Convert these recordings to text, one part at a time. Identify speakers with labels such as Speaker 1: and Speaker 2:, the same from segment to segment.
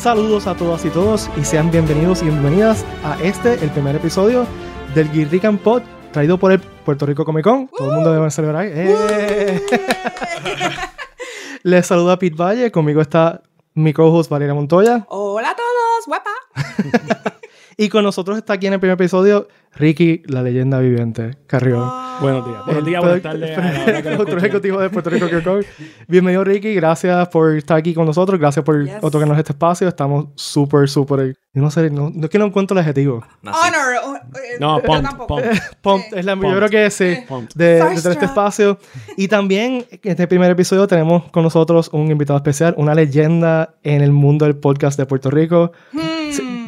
Speaker 1: Saludos a todas y todos y sean bienvenidos y bienvenidas a este, el primer episodio del Guirrican Pod, traído por el Puerto Rico Comic Con. Todo el mundo debe celebrar. ¡Eh! Les saluda Pete Valle, conmigo está mi co-host Valeria Montoya.
Speaker 2: Hola a todos, guapa.
Speaker 1: Y con nosotros está aquí en el primer episodio Ricky, la leyenda viviente, Carrión.
Speaker 3: Buenos días. Buenos días, buenas tardes. a la hora que lo
Speaker 1: Otro ejecutivo de Puerto Rico Con. Bienvenido Ricky, gracias por estar aquí con nosotros, gracias por
Speaker 2: Yes.
Speaker 1: otorgarnos este espacio. Estamos súper, súper... yo No sé, no, no es que no encuentro el adjetivo.
Speaker 2: Honor. oh, eh,
Speaker 3: No, pumped.
Speaker 1: Pump,
Speaker 2: Sí.
Speaker 1: es la, yo creo que sí,
Speaker 3: Pumped.
Speaker 1: de, de tener este espacio. Y también en este primer episodio tenemos con nosotros un invitado especial, una leyenda en el mundo del podcast de Puerto Rico.
Speaker 2: Hmm.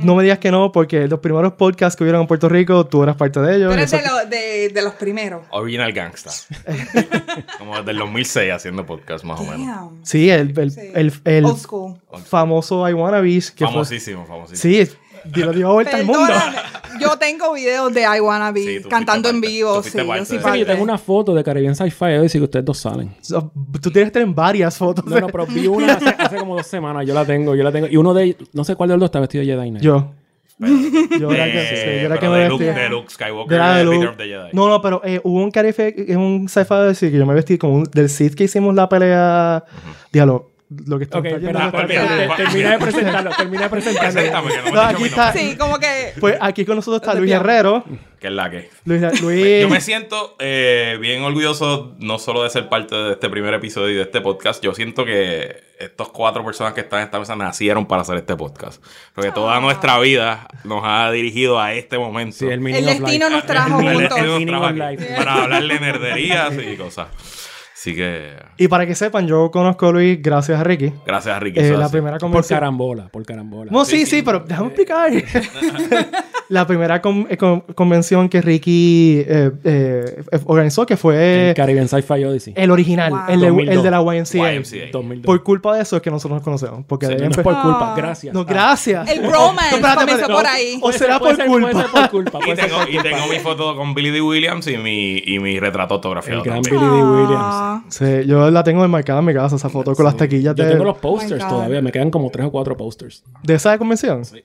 Speaker 1: No me digas que no, porque los primeros podcasts que hubieron en Puerto Rico, tú eras parte de ellos.
Speaker 2: Tú eres
Speaker 1: Eso-
Speaker 2: de, lo- de, de los primeros.
Speaker 4: Original Gangsta. Como desde el 2006 haciendo podcast, más o menos.
Speaker 1: Sí, el, el,
Speaker 2: Sí.
Speaker 1: el, el
Speaker 2: Old school.
Speaker 1: famoso I Wanna Be. Que fue-
Speaker 4: Famosísimo, famosísimo.
Speaker 1: Sí, dio, dio vuelta al mundo.
Speaker 2: Yo tengo videos de I Wanna Be
Speaker 4: Sí,
Speaker 2: cantando en vivo. Sí, yo sí
Speaker 4: de
Speaker 3: Sí, yo tengo una foto de Caribbean Sci-Fi hoy sí que ustedes dos salen.
Speaker 1: So, Tú tienes que tener varias fotos.
Speaker 3: No, no, pero vi una hace, hace como dos semanas. Yo la tengo, yo la tengo. Y uno de ellos, no sé cuál de los dos está vestido de Jedi Knight.
Speaker 1: Yo.
Speaker 4: Pero-
Speaker 1: Yo era que,
Speaker 4: de-
Speaker 1: sí, yo era
Speaker 4: pero
Speaker 1: que me
Speaker 4: de Luke, de Luke Skywalker
Speaker 1: De de
Speaker 4: de
Speaker 1: Luke.
Speaker 4: Of the Jedi.
Speaker 1: No, no, pero eh, hubo un carife, un sci-fi decir que yo me vestí como un, del Sith que hicimos la pelea. Dígalo, lo que está
Speaker 3: Ok,
Speaker 1: está
Speaker 3: espera,
Speaker 1: yendo-
Speaker 4: está
Speaker 3: espera,
Speaker 4: bien.
Speaker 3: te- te- termina de presentarlo, termina de presentarlo.
Speaker 4: No
Speaker 1: aquí está.
Speaker 2: Sí, como que.
Speaker 1: Pues aquí con nosotros está Luis. Herrero.
Speaker 4: Que es la que.
Speaker 1: Luis, Luis
Speaker 4: Yo me siento eh, bien orgulloso no solo de ser parte de este primer episodio y de este podcast, yo siento que estos cuatro personas que están en esta mesa nacieron para hacer este podcast. Porque toda nuestra vida nos ha dirigido a este momento.
Speaker 3: Sí, el
Speaker 2: El destino nos trajo juntos.
Speaker 4: para hablarle nerderías y cosas. Así que
Speaker 1: Y para que sepan, yo conozco a Luis gracias a Ricky.
Speaker 4: gracias a Ricky.
Speaker 1: Eh, la
Speaker 4: así.
Speaker 1: primera
Speaker 3: Por
Speaker 1: convención.
Speaker 3: carambola, por carambola.
Speaker 1: No, sí, sí,
Speaker 4: Sí, sí.
Speaker 1: pero déjame explicar. la primera con- eh, con- convención que Ricky eh, eh, organizó, que fue
Speaker 3: El Caribbean Sci-Fi Odyssey.
Speaker 1: el original,
Speaker 2: Wow.
Speaker 1: el, de,
Speaker 3: 2002.
Speaker 1: el de la YMCA.
Speaker 4: YMCA.
Speaker 3: 2002.
Speaker 1: Por culpa de eso es que nosotros nos conocemos. Porque
Speaker 4: Sí,
Speaker 3: no es por culpa,
Speaker 2: Ah.
Speaker 3: gracias.
Speaker 1: No,
Speaker 3: Ah.
Speaker 1: gracias.
Speaker 2: El bromance
Speaker 1: Espérate,
Speaker 2: comenzó
Speaker 1: espérate.
Speaker 2: por ahí.
Speaker 1: O será por
Speaker 3: ser-
Speaker 1: culpa.
Speaker 3: Puede ser por culpa.
Speaker 4: Y tengo,
Speaker 3: por
Speaker 4: y
Speaker 3: culpa.
Speaker 4: tengo mi foto con Billy D. Williams y mi, y mi retrato autografiado
Speaker 3: El gran
Speaker 4: también.
Speaker 3: Billy D. Williams.
Speaker 1: Sí, yo la tengo enmarcada en mi casa, esa foto con las taquillas
Speaker 3: Yo
Speaker 1: de,
Speaker 3: tengo los
Speaker 2: Oh
Speaker 3: posters
Speaker 2: God.
Speaker 3: todavía. Me quedan como tres o cuatro posters.
Speaker 1: de esa convención.
Speaker 3: Sí,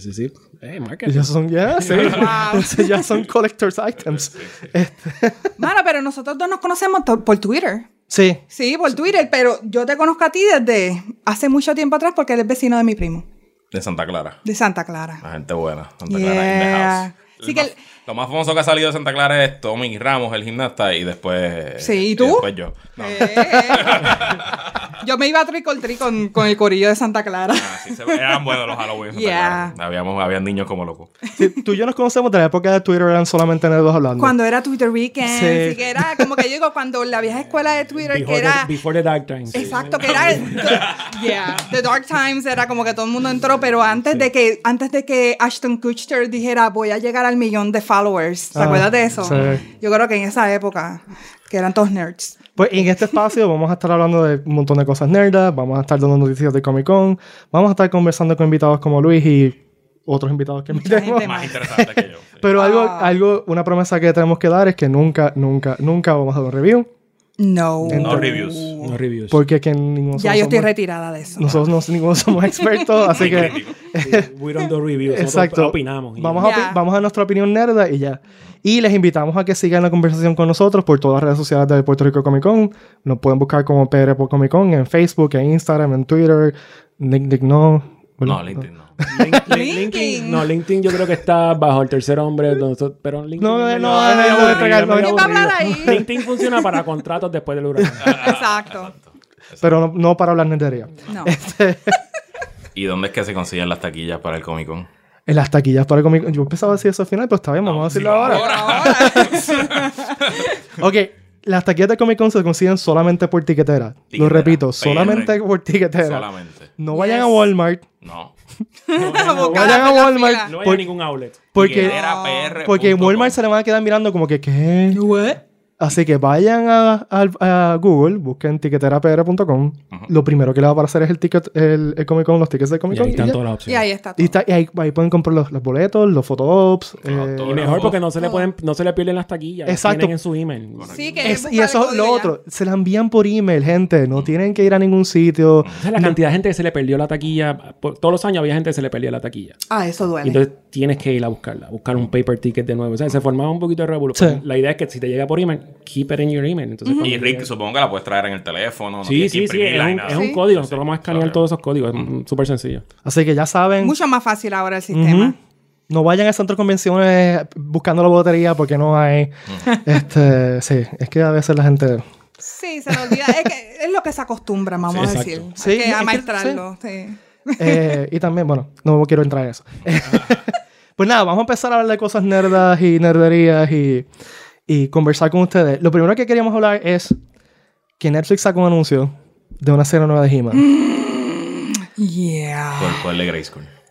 Speaker 3: sí, sí. Eh, marketing.
Speaker 1: Ya son, ya, sí.
Speaker 2: Wow.
Speaker 1: Entonces ya son collector's items. Este,
Speaker 2: Mano, pero nosotros dos nos conocemos por Twitter.
Speaker 1: sí.
Speaker 2: Sí, por Twitter, pero yo te conozco a ti desde hace mucho tiempo atrás porque eres vecino de mi primo,
Speaker 4: De Santa Clara.
Speaker 2: de Santa Clara.
Speaker 4: La gente buena. Santa
Speaker 2: Yeah.
Speaker 4: Clara in the house.
Speaker 2: Sí
Speaker 4: El
Speaker 2: que el-
Speaker 4: Lo más famoso que ha salido de Santa Clara es Tommy Ramos, el gimnasta, y después.
Speaker 2: Sí, ¿y tú?
Speaker 4: después yo. No.
Speaker 2: Eh, yo me iba a treat con, con el corillo de Santa Clara.
Speaker 4: Ah, sí, se- eran buenos los Halloween.
Speaker 2: Yeah.
Speaker 4: Clara. Habíamos, habían niños como locos.
Speaker 1: Sí, Tú y yo nos conocemos de la época de Twitter, eran solamente nerdos hablando.
Speaker 2: Cuando era Twitter Weekend,
Speaker 1: Sí.
Speaker 2: sí. que era como que yo digo, cuando la vieja escuela de Twitter,
Speaker 3: Before,
Speaker 2: que era...
Speaker 3: the, before the Dark Times.
Speaker 2: Exacto, que era yeah, The Dark Times era como que todo el mundo entró, pero antes de que antes de que Ashton Kutcher dijera voy a llegar al millón de followers, ¿te
Speaker 1: Ah,
Speaker 2: acuerdas de eso?
Speaker 1: sí.
Speaker 2: Yo creo que en esa época que eran todos nerds.
Speaker 1: Pues en este espacio vamos a estar hablando de un montón de cosas nerdas, vamos a estar dando noticias de Comic Con, vamos a estar conversando con invitados como Luis y otros invitados que invitemos.
Speaker 4: Más interesante que yo. sí.
Speaker 1: Pero algo,
Speaker 2: Ah.
Speaker 1: algo, una promesa que tenemos que dar es que nunca, nunca, nunca vamos a dar un review.
Speaker 2: No.
Speaker 4: No reviews.
Speaker 3: No reviews.
Speaker 1: Porque que ninguno
Speaker 2: Ya yo estoy retirada de eso.
Speaker 1: Nosotros no, ninguno somos expertos, así que...
Speaker 3: we don't do reviews.
Speaker 1: Exacto.
Speaker 3: opinamos.
Speaker 1: Vamos, a, opi- vamos a nuestra opinión nerda y ya. Y les invitamos a que sigan la conversación con nosotros por todas las redes sociales de Puerto Rico Comic Con. Nos pueden buscar como PR por Comic Con en Facebook, en Instagram, en Twitter. Nick, Nick, no.
Speaker 4: No, LinkedIn no.
Speaker 3: Link- link-
Speaker 2: LinkedIn.
Speaker 3: LinkedIn. No, LinkedIn yo creo que está bajo el tercer hombre. Pero LinkedIn.
Speaker 1: No, no, no, no, no.
Speaker 2: ¿Quién va a hablar ahí?
Speaker 3: LinkedIn funciona para contratos después del huracán.
Speaker 2: Exacto.
Speaker 1: Pero no, no para hablar nerdería.
Speaker 2: No.
Speaker 4: ¿Y dónde es que se consiguen las taquillas para el Comic Con?
Speaker 1: En las taquillas para Comic Con. Yo pensaba decir eso al final, pero está bien, vamos a decirlo ahora. Ok, las taquillas de Comic Con se consiguen solamente por tiquetera. Lo repito,
Speaker 4: PR.
Speaker 1: solamente por tiquetera.
Speaker 4: Solamente.
Speaker 1: No vayan
Speaker 2: Yes.
Speaker 1: a Walmart.
Speaker 4: No.
Speaker 2: Como
Speaker 1: vayan
Speaker 2: cada
Speaker 1: a
Speaker 2: vez la
Speaker 1: Walmart.
Speaker 3: No hay
Speaker 1: Por-
Speaker 3: ningún outlet.
Speaker 1: Porque,
Speaker 4: PR
Speaker 1: porque en Walmart se le van a quedar mirando como que, ¿qué?
Speaker 2: What?
Speaker 1: Así que vayan a, a- a Google, busquen tiqueterapr.com. Lo primero que le va a aparecer es el ticket, el, el Comic Con, los tickets de Comic
Speaker 3: Y
Speaker 1: Con.
Speaker 3: ahí
Speaker 1: y
Speaker 3: están
Speaker 1: ya.
Speaker 3: todas las
Speaker 2: Y
Speaker 3: opciones.
Speaker 2: ahí está
Speaker 1: Y,
Speaker 2: todo.
Speaker 1: está- y ahí, ahí pueden comprar los, los boletos, los photops.
Speaker 4: Los
Speaker 1: eh.
Speaker 3: Y mejor porque no se le pueden, no se le pierden las taquillas. las
Speaker 1: Exacto.
Speaker 3: Tienen en su email.
Speaker 2: Sí, que
Speaker 1: es- y eso es lo
Speaker 2: ya.
Speaker 1: otro. Se la envían por email, gente. No tienen que ir a ningún sitio.
Speaker 3: O sea, la cantidad de gente que se le perdió la taquilla. por- todos los años había gente que se le perdía la taquilla.
Speaker 2: Ah, eso
Speaker 3: Y
Speaker 2: duele.
Speaker 3: entonces tienes que ir a buscarla, buscar un paper ticket de nuevo. O sea, se formaba un poquito de revolución.
Speaker 1: Sí.
Speaker 3: La idea es que si te llega por email, keep it in your email. Entonces, cuando
Speaker 4: Y Rick,
Speaker 3: llegue-
Speaker 4: supongo que la puedes traer en el teléfono. no
Speaker 3: Sí, sí, sí. Es un,
Speaker 4: nada.
Speaker 3: es un
Speaker 2: Sí.
Speaker 3: código. Nosotros vamos a escanear
Speaker 4: Claro.
Speaker 3: todos esos códigos. Es súper sencillo.
Speaker 1: Así que ya saben.
Speaker 2: Mucho más fácil ahora el sistema.
Speaker 1: No vayan al centro de convenciones buscando la botería porque no hay. este, sí, es que a veces la gente.
Speaker 2: Sí, se le olvida. es, que es lo que se acostumbra, vamos
Speaker 3: Sí,
Speaker 2: a decir.
Speaker 1: Sí,
Speaker 2: Hay
Speaker 1: es
Speaker 2: que
Speaker 1: que-
Speaker 2: amaestrarlo. sí.
Speaker 1: eh, y también, bueno, no quiero entrar en eso. Pues nada, vamos a empezar a hablar de cosas nerdas y nerderías y, y conversar con ustedes. Lo primero que queríamos hablar es que Netflix sacó un anuncio de una serie nueva de He-Man.
Speaker 2: Yeah.
Speaker 4: Por, por el de Grayskull.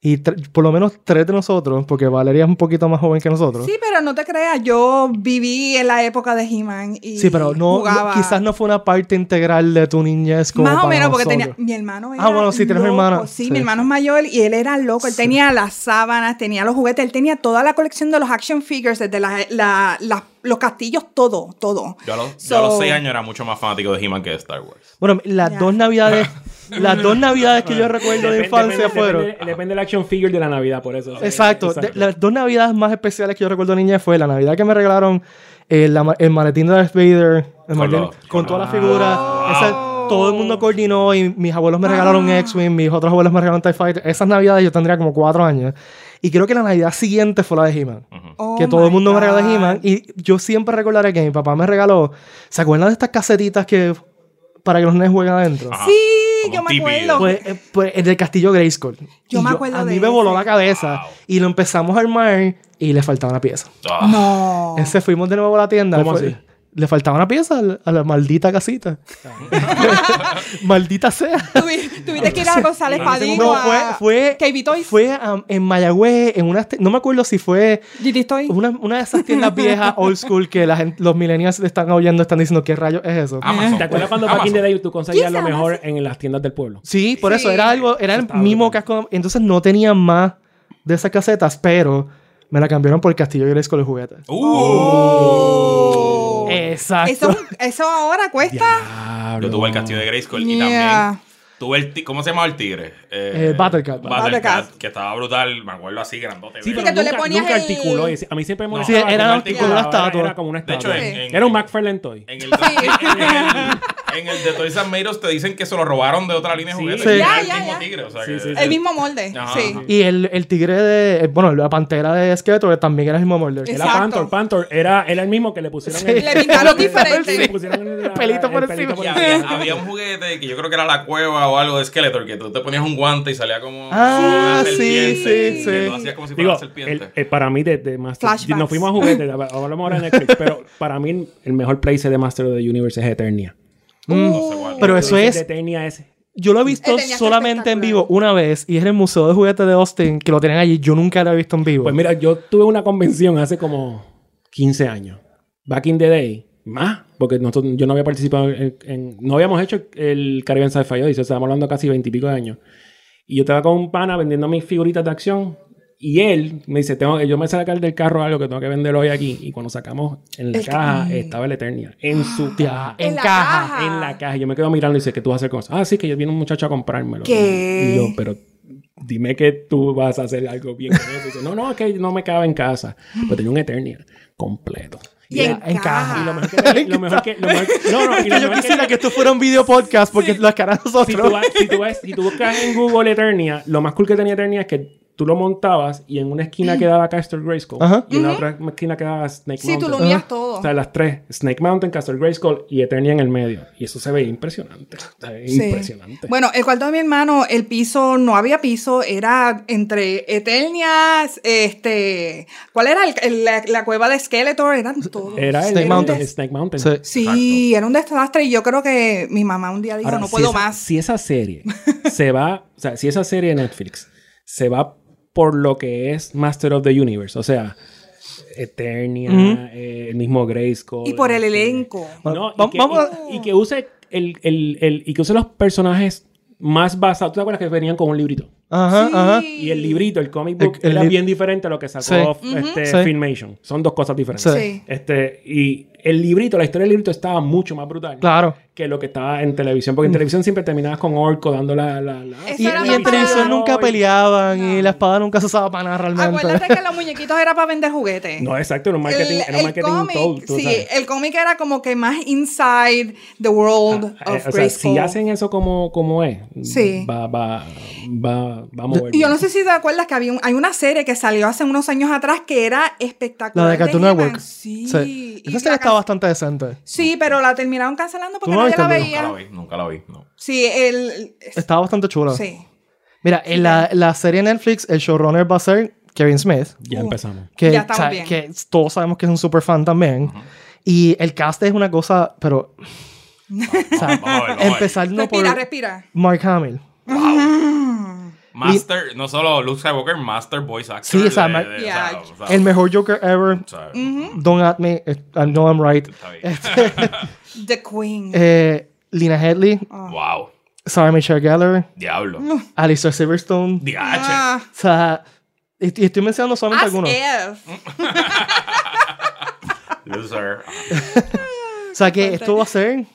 Speaker 1: Y por lo menos tres de nosotros, porque Valeria es un poquito más joven que nosotros.
Speaker 2: Sí, pero no te creas, yo viví en la época de He-Man y
Speaker 1: Sí, pero no, no-
Speaker 2: jugaba.
Speaker 1: quizás no fue una parte integral de tu niñez como
Speaker 2: Más o
Speaker 1: para
Speaker 2: menos, porque
Speaker 1: nosotros.
Speaker 2: tenía, mi hermano era
Speaker 1: Ah, bueno, sí, tienes hermano.
Speaker 2: Sí,
Speaker 1: Sí.
Speaker 2: mi hermano es mayor y él era loco. Él tenía las sábanas, tenía los juguetes, él tenía toda la colección de los action figures, desde la- la- la- los castillos, todo, todo.
Speaker 4: Yo a, los, yo a los
Speaker 2: So-
Speaker 4: seis años era mucho más fanático de He-Man que de Star Wars.
Speaker 1: Bueno, las dos navidades, las dos navidades que yo recuerdo de infancia
Speaker 3: depende,
Speaker 1: fueron.
Speaker 3: Depende, depende del action figure de la Navidad, por eso.
Speaker 1: Exacto. de- las dos navidades más especiales que yo recuerdo de niña fue la navidad que me regalaron eh, la ma- el maletín de Darth Vader el
Speaker 4: Con
Speaker 1: maletín-
Speaker 4: los-
Speaker 1: con
Speaker 4: con
Speaker 1: toda la
Speaker 4: los-
Speaker 1: figura.
Speaker 2: Wow.
Speaker 1: Ese- todo el mundo coordinó y mis abuelos me regalaron X-Wing, mis otros abuelos me regalaron TIE Fighter. Esas navidades yo tendría como cuatro años. Y creo que la navidad siguiente fue la de He-Man.
Speaker 2: Oh
Speaker 1: que todo el mundo me regaló
Speaker 2: God.
Speaker 1: He-Man. Y yo siempre recordaré que mi papá me regaló. ¿Se acuerdan de estas casetitas que para que los nenes jueguen adentro?
Speaker 4: Ajá.
Speaker 2: Sí, yo me acuerdo.
Speaker 1: Pues, eh, pues, el del castillo Grayskull.
Speaker 2: Yo
Speaker 1: Y
Speaker 2: me acuerdo
Speaker 1: A mí
Speaker 2: de
Speaker 1: me voló
Speaker 2: ese.
Speaker 1: la cabeza.
Speaker 4: Wow.
Speaker 1: Y lo empezamos a armar y le faltaba una pieza.
Speaker 4: Ah,
Speaker 2: no.
Speaker 1: Ese fuimos de nuevo a la tienda.
Speaker 3: ¿Cómo
Speaker 1: fue-
Speaker 3: así?
Speaker 1: Le faltaba una pieza a la, a la maldita casita. maldita sea.
Speaker 2: Tuvi- Tuviste que ir a González Padilla.
Speaker 1: No, fue, fue,
Speaker 2: KB Toys.
Speaker 1: fue um, en Mayagüez, en una, no me acuerdo si fue
Speaker 2: Toys.
Speaker 1: una, una de esas tiendas viejas, old school, que la gente, los millennials le están oyendo, están diciendo, ¿qué rayos es eso?
Speaker 4: Amazon.
Speaker 3: ¿Te acuerdas cuando back in the day tú conseguías
Speaker 2: ¿Quién
Speaker 3: lo mejor en las tiendas del pueblo?
Speaker 1: Sí, por eso era algo, era el mismo casco. Entonces no tenían más de esas casetas, pero me la cambiaron por el Castillo Grayskull de juguetes.
Speaker 2: Oh.
Speaker 1: Exacto.
Speaker 2: Eso, eso ahora cuesta.
Speaker 4: Yo tuve el castillo de Grayskull y
Speaker 2: Yeah.
Speaker 4: también tuve el ¿Cómo se llamaba el tigre?
Speaker 1: Eh, Battlecat.
Speaker 4: Battlecat,
Speaker 2: Battlecat.
Speaker 4: que estaba brutal, me acuerdo así, grandote.
Speaker 3: Sí,
Speaker 4: verde.
Speaker 3: pero
Speaker 2: que tú le ponías
Speaker 3: nunca
Speaker 2: el-
Speaker 3: articuló. Y A mí siempre me
Speaker 4: No.
Speaker 3: molestaba
Speaker 1: Sí, era
Speaker 3: articulaba,
Speaker 1: una
Speaker 3: era-
Speaker 1: estatua.
Speaker 3: Era como una
Speaker 4: De hecho,
Speaker 3: estatua.
Speaker 4: en, en-
Speaker 3: Era un McFarlane Toy.
Speaker 4: En el, en, el, en el de Toys R te dicen que se lo robaron de otra línea de juguetes.
Speaker 1: Sí.
Speaker 2: Ya,
Speaker 4: el
Speaker 2: ya,
Speaker 4: mismo
Speaker 2: ya.
Speaker 4: tigre, o sea
Speaker 3: Sí,
Speaker 4: que-
Speaker 3: sí, sí.
Speaker 2: El mismo molde.
Speaker 4: Ajá,
Speaker 2: sí.
Speaker 4: ajá.
Speaker 1: Y el, el tigre de. eh, Bueno, la pantera de Skeletor también era el mismo molde.
Speaker 2: Es-
Speaker 3: Era
Speaker 2: Exacto.
Speaker 3: Panther. Panther era, era el mismo que le pusieron
Speaker 1: Sí.
Speaker 3: el-
Speaker 2: Le pintaron diferente.
Speaker 3: Le pusieron el,
Speaker 1: El pelito por
Speaker 3: pelito
Speaker 1: encima.
Speaker 4: Y había, había un juguete que yo creo que era la cueva o algo de Skeletor, que tú te ponías un guante y salía como
Speaker 1: Ah, sí, sí, sí.
Speaker 4: hacías como si fuera
Speaker 3: Digo,
Speaker 4: una serpiente.
Speaker 3: el- el- para mí de, de Master...
Speaker 2: Flashbacks.
Speaker 3: Nos fuimos a juguetes, hablamos ahora de Netflix, pero para mí el mejor place de Master of the Universe es Eternia.
Speaker 1: Mm.
Speaker 4: No sé cuál.
Speaker 1: Pero eso es. Yo lo he visto solamente en vivo una vez y es en el Museo de Juguetes de Austin, que lo tienen allí. Yo nunca lo he visto en vivo.
Speaker 3: Pues mira, yo tuve una convención hace como 15 años. Back in the day. Más. Porque nosotros, yo no había participado en, en- No habíamos hecho el Caribbean Sci-Fi Odyssey. Estábamos hablando casi 20 y pico de años. Y yo estaba con un pana vendiendo mis figuritas de acción. Y él me dice, tengo, yo me sacar del carro algo que tengo que vender hoy aquí. Y cuando sacamos en la
Speaker 2: El-
Speaker 3: caja, estaba el Eternia. En su caja.
Speaker 1: en
Speaker 2: En la
Speaker 1: caja.
Speaker 2: caja.
Speaker 3: En la caja. Yo me quedo mirando y dice, ¿qué tú vas a hacer con eso? Ah, sí, que viene un muchacho a comprármelo.
Speaker 2: ¿Qué?
Speaker 3: Y yo, pero dime que tú vas a hacer algo bien con eso. Y dice, no, no, es que no me cabe en casa. Pero tenía un Eternia completo.
Speaker 2: Y en,
Speaker 1: en caja.
Speaker 3: Y lo mejor que... Lo mejor que, lo mejor- no, no, y
Speaker 1: que
Speaker 3: lo
Speaker 1: yo
Speaker 3: mejor
Speaker 1: quisiera que esto fuera un video podcast porque las caras
Speaker 3: si
Speaker 1: nosotros.
Speaker 3: tú, vas- si, tú vas- si tú buscas en Google Eternia, lo más cool que tenía Eternia es que tú lo montabas y en una esquina quedaba Castle Grayskull
Speaker 1: Ajá.
Speaker 3: y en la otra esquina quedaba Snake
Speaker 2: Sí, tú
Speaker 3: Mountain.
Speaker 2: lo unías todo.
Speaker 3: O sea, las tres, Snake Mountain, Castle Grayskull y Eternia en el medio. Y eso se ve impresionante. Se
Speaker 2: Sí.
Speaker 3: impresionante.
Speaker 2: Bueno, el cuarto de mi hermano, el piso, no había piso, era entre Eternias, este, ¿cuál era el- el- la, la cueva de Skeletor? Eran todos.
Speaker 3: Era el,
Speaker 1: Snake
Speaker 3: el-
Speaker 1: Mountain.
Speaker 3: el Snake Mountain.
Speaker 1: Sí.
Speaker 2: Sí, era un desastre y yo creo que mi mamá un día dijo,
Speaker 3: Ahora,
Speaker 2: no
Speaker 3: si
Speaker 2: puedo
Speaker 3: esa-
Speaker 2: más.
Speaker 3: Si esa serie se va, o sea, si esa serie de Netflix se va por lo que es Master of the Universe, o sea, Eternia, eh, el mismo Grayskull.
Speaker 2: Y por el
Speaker 3: este,
Speaker 2: elenco.
Speaker 3: No, y, que,
Speaker 1: vamos
Speaker 3: y- y que use el, el- el- y que use los personajes más basados. ¿Tú te acuerdas que venían con un librito?
Speaker 1: Ajá,
Speaker 2: Sí.
Speaker 1: ajá.
Speaker 3: Y el librito, el comic book,
Speaker 1: El- el
Speaker 3: era bien diferente a lo que sacó
Speaker 1: Sí.
Speaker 3: este,
Speaker 1: Sí.
Speaker 3: Filmation. Son dos cosas diferentes. Este, y el librito, la historia del librito estaba mucho más brutal
Speaker 1: Claro.
Speaker 3: Que lo que estaba en televisión. Porque en televisión siempre terminabas con Orco dando la... la,
Speaker 1: Y, en televisión nunca peleaban y la espada nunca se usaba para nada realmente.
Speaker 2: Acuérdate que los muñequitos era para vender juguetes.
Speaker 3: No, exacto, era un marketing, era un marketing
Speaker 2: cómic,
Speaker 3: todo, tú
Speaker 2: sí,
Speaker 3: sabes.
Speaker 2: el cómic era como que más inside the world
Speaker 3: Ah, eh,
Speaker 2: of
Speaker 3: o sea,
Speaker 2: Grayskull.
Speaker 3: si hacen eso como, como es,
Speaker 2: Sí.
Speaker 3: va, va, va, va a mover.
Speaker 2: Y yo no sé si te acuerdas que había un- hay una serie que salió hace unos años atrás que era espectacular.
Speaker 1: La de Cartoon. Network.
Speaker 2: Sí.
Speaker 1: Esa serie está bastante decente.
Speaker 2: Sí, pero la terminaron cancelando porque
Speaker 1: ¿Tú no
Speaker 2: nadie la veía.
Speaker 4: Nunca la vi, nunca la vi. No.
Speaker 2: Sí, el...
Speaker 1: Estaba bastante chula.
Speaker 2: Sí.
Speaker 1: Mira, en la, la serie Netflix, el showrunner va a ser Kevin Smith.
Speaker 3: Ya
Speaker 2: Uh.
Speaker 3: empezamos.
Speaker 1: Que,
Speaker 2: Ya estamos bien.
Speaker 1: que todos sabemos que es un super fan también. Y el cast es una cosa, pero. o sea,
Speaker 4: Vamos a ver, vamos a ver.
Speaker 1: empezando por
Speaker 2: Respira, respira.
Speaker 1: Mark Hamill.
Speaker 4: Master, no solo Luke Skywalker, Master Voice Actor.
Speaker 1: Sí, o sea,
Speaker 4: de-
Speaker 1: ma-
Speaker 4: de-
Speaker 2: Yeah.
Speaker 4: o sea,
Speaker 1: El mejor Joker ever.
Speaker 4: o sea,
Speaker 1: Don't at me. eh, I know I'm right.
Speaker 4: Está bien.
Speaker 2: The Queen.
Speaker 1: Eh, Lina Headley,
Speaker 4: Wow.
Speaker 1: Sarah Michelle Gellar,
Speaker 4: Diablo.
Speaker 1: Alistair Silverstone.
Speaker 4: DH.
Speaker 2: Ah,
Speaker 1: O sea, y, y estoy mencionando solamente
Speaker 2: as
Speaker 1: algunos.
Speaker 4: Loser.
Speaker 1: O sea, que esto va a ser.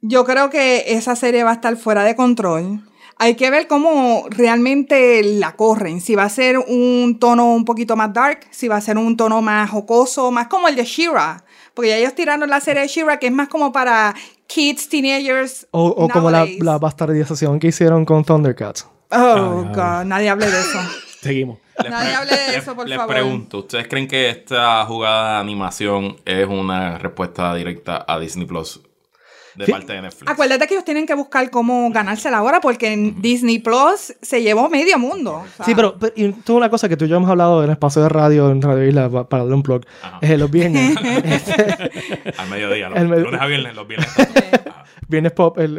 Speaker 2: Yo creo que esa serie va a estar fuera de control. Hay que ver cómo realmente la corren. Si va a ser un tono un poquito más dark, si va a ser un tono más jocoso, más como el de Shira. Porque ya ellos tiraron la serie de Shira, que es más como para kids, teenagers.
Speaker 1: O, o como la, la bastardización que hicieron con Thundercats.
Speaker 2: Oh, God. Nadie hable de eso.
Speaker 3: Seguimos.
Speaker 2: Nadie hable de eso, por
Speaker 4: les
Speaker 2: favor.
Speaker 4: pregunto, ¿ustedes creen que esta jugada de animación es una respuesta directa a Disney Plus de
Speaker 1: Sí.
Speaker 4: parte de Netflix?
Speaker 2: Acuérdate que ellos tienen que buscar cómo ganársela ahora porque en Disney Plus se llevó medio mundo. O sea,
Speaker 1: Sí, pero, pero y tú una cosa que tú y yo hemos hablado en el espacio de radio, en Radio Isla, pa- para darle un plug,
Speaker 4: Ajá.
Speaker 1: eh, los viernes.
Speaker 4: Al mediodía, los
Speaker 1: El med-
Speaker 4: lunes a viernes, los viernes. Ah,
Speaker 1: viernes pop. el-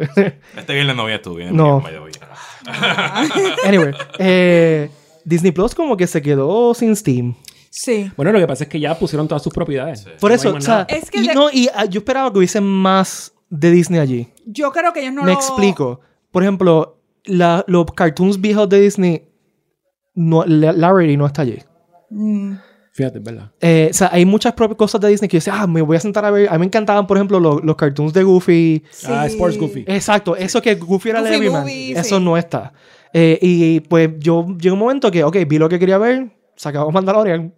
Speaker 4: Este viernes no vienes tú, vienes
Speaker 1: No.
Speaker 4: by the way.
Speaker 1: anyway, eh, Disney Plus como que se quedó sin Steam.
Speaker 2: Sí.
Speaker 3: Bueno, lo que pasa es que ya pusieron todas sus propiedades.
Speaker 1: Por
Speaker 3: No
Speaker 1: eso, o sea.
Speaker 2: Es que
Speaker 1: y,
Speaker 2: de-
Speaker 1: no, y ah, yo esperaba que hubiese más de Disney allí.
Speaker 2: Yo creo que ellos no
Speaker 1: Me
Speaker 2: lo...
Speaker 1: explico. Por ejemplo, la- los cartoons viejos de Disney, no, la, la Rarity no está allí.
Speaker 2: Mm.
Speaker 3: Fíjate, verdad.
Speaker 1: Eh, o sea, hay muchas propias cosas de Disney que yo decía, ah, me voy a sentar a ver. A mí me encantaban, por ejemplo, los, los cartoons de Goofy.
Speaker 3: Ah,
Speaker 2: Sí.
Speaker 3: Sports Goofy.
Speaker 1: Exacto, eso que Goofy era
Speaker 2: Goofy
Speaker 1: Everyman.
Speaker 2: Movie,
Speaker 1: Eso
Speaker 2: sí.
Speaker 1: no está. Eh, y pues yo llegó un momento que, ok, vi lo que quería ver, se acabó Mandalorian.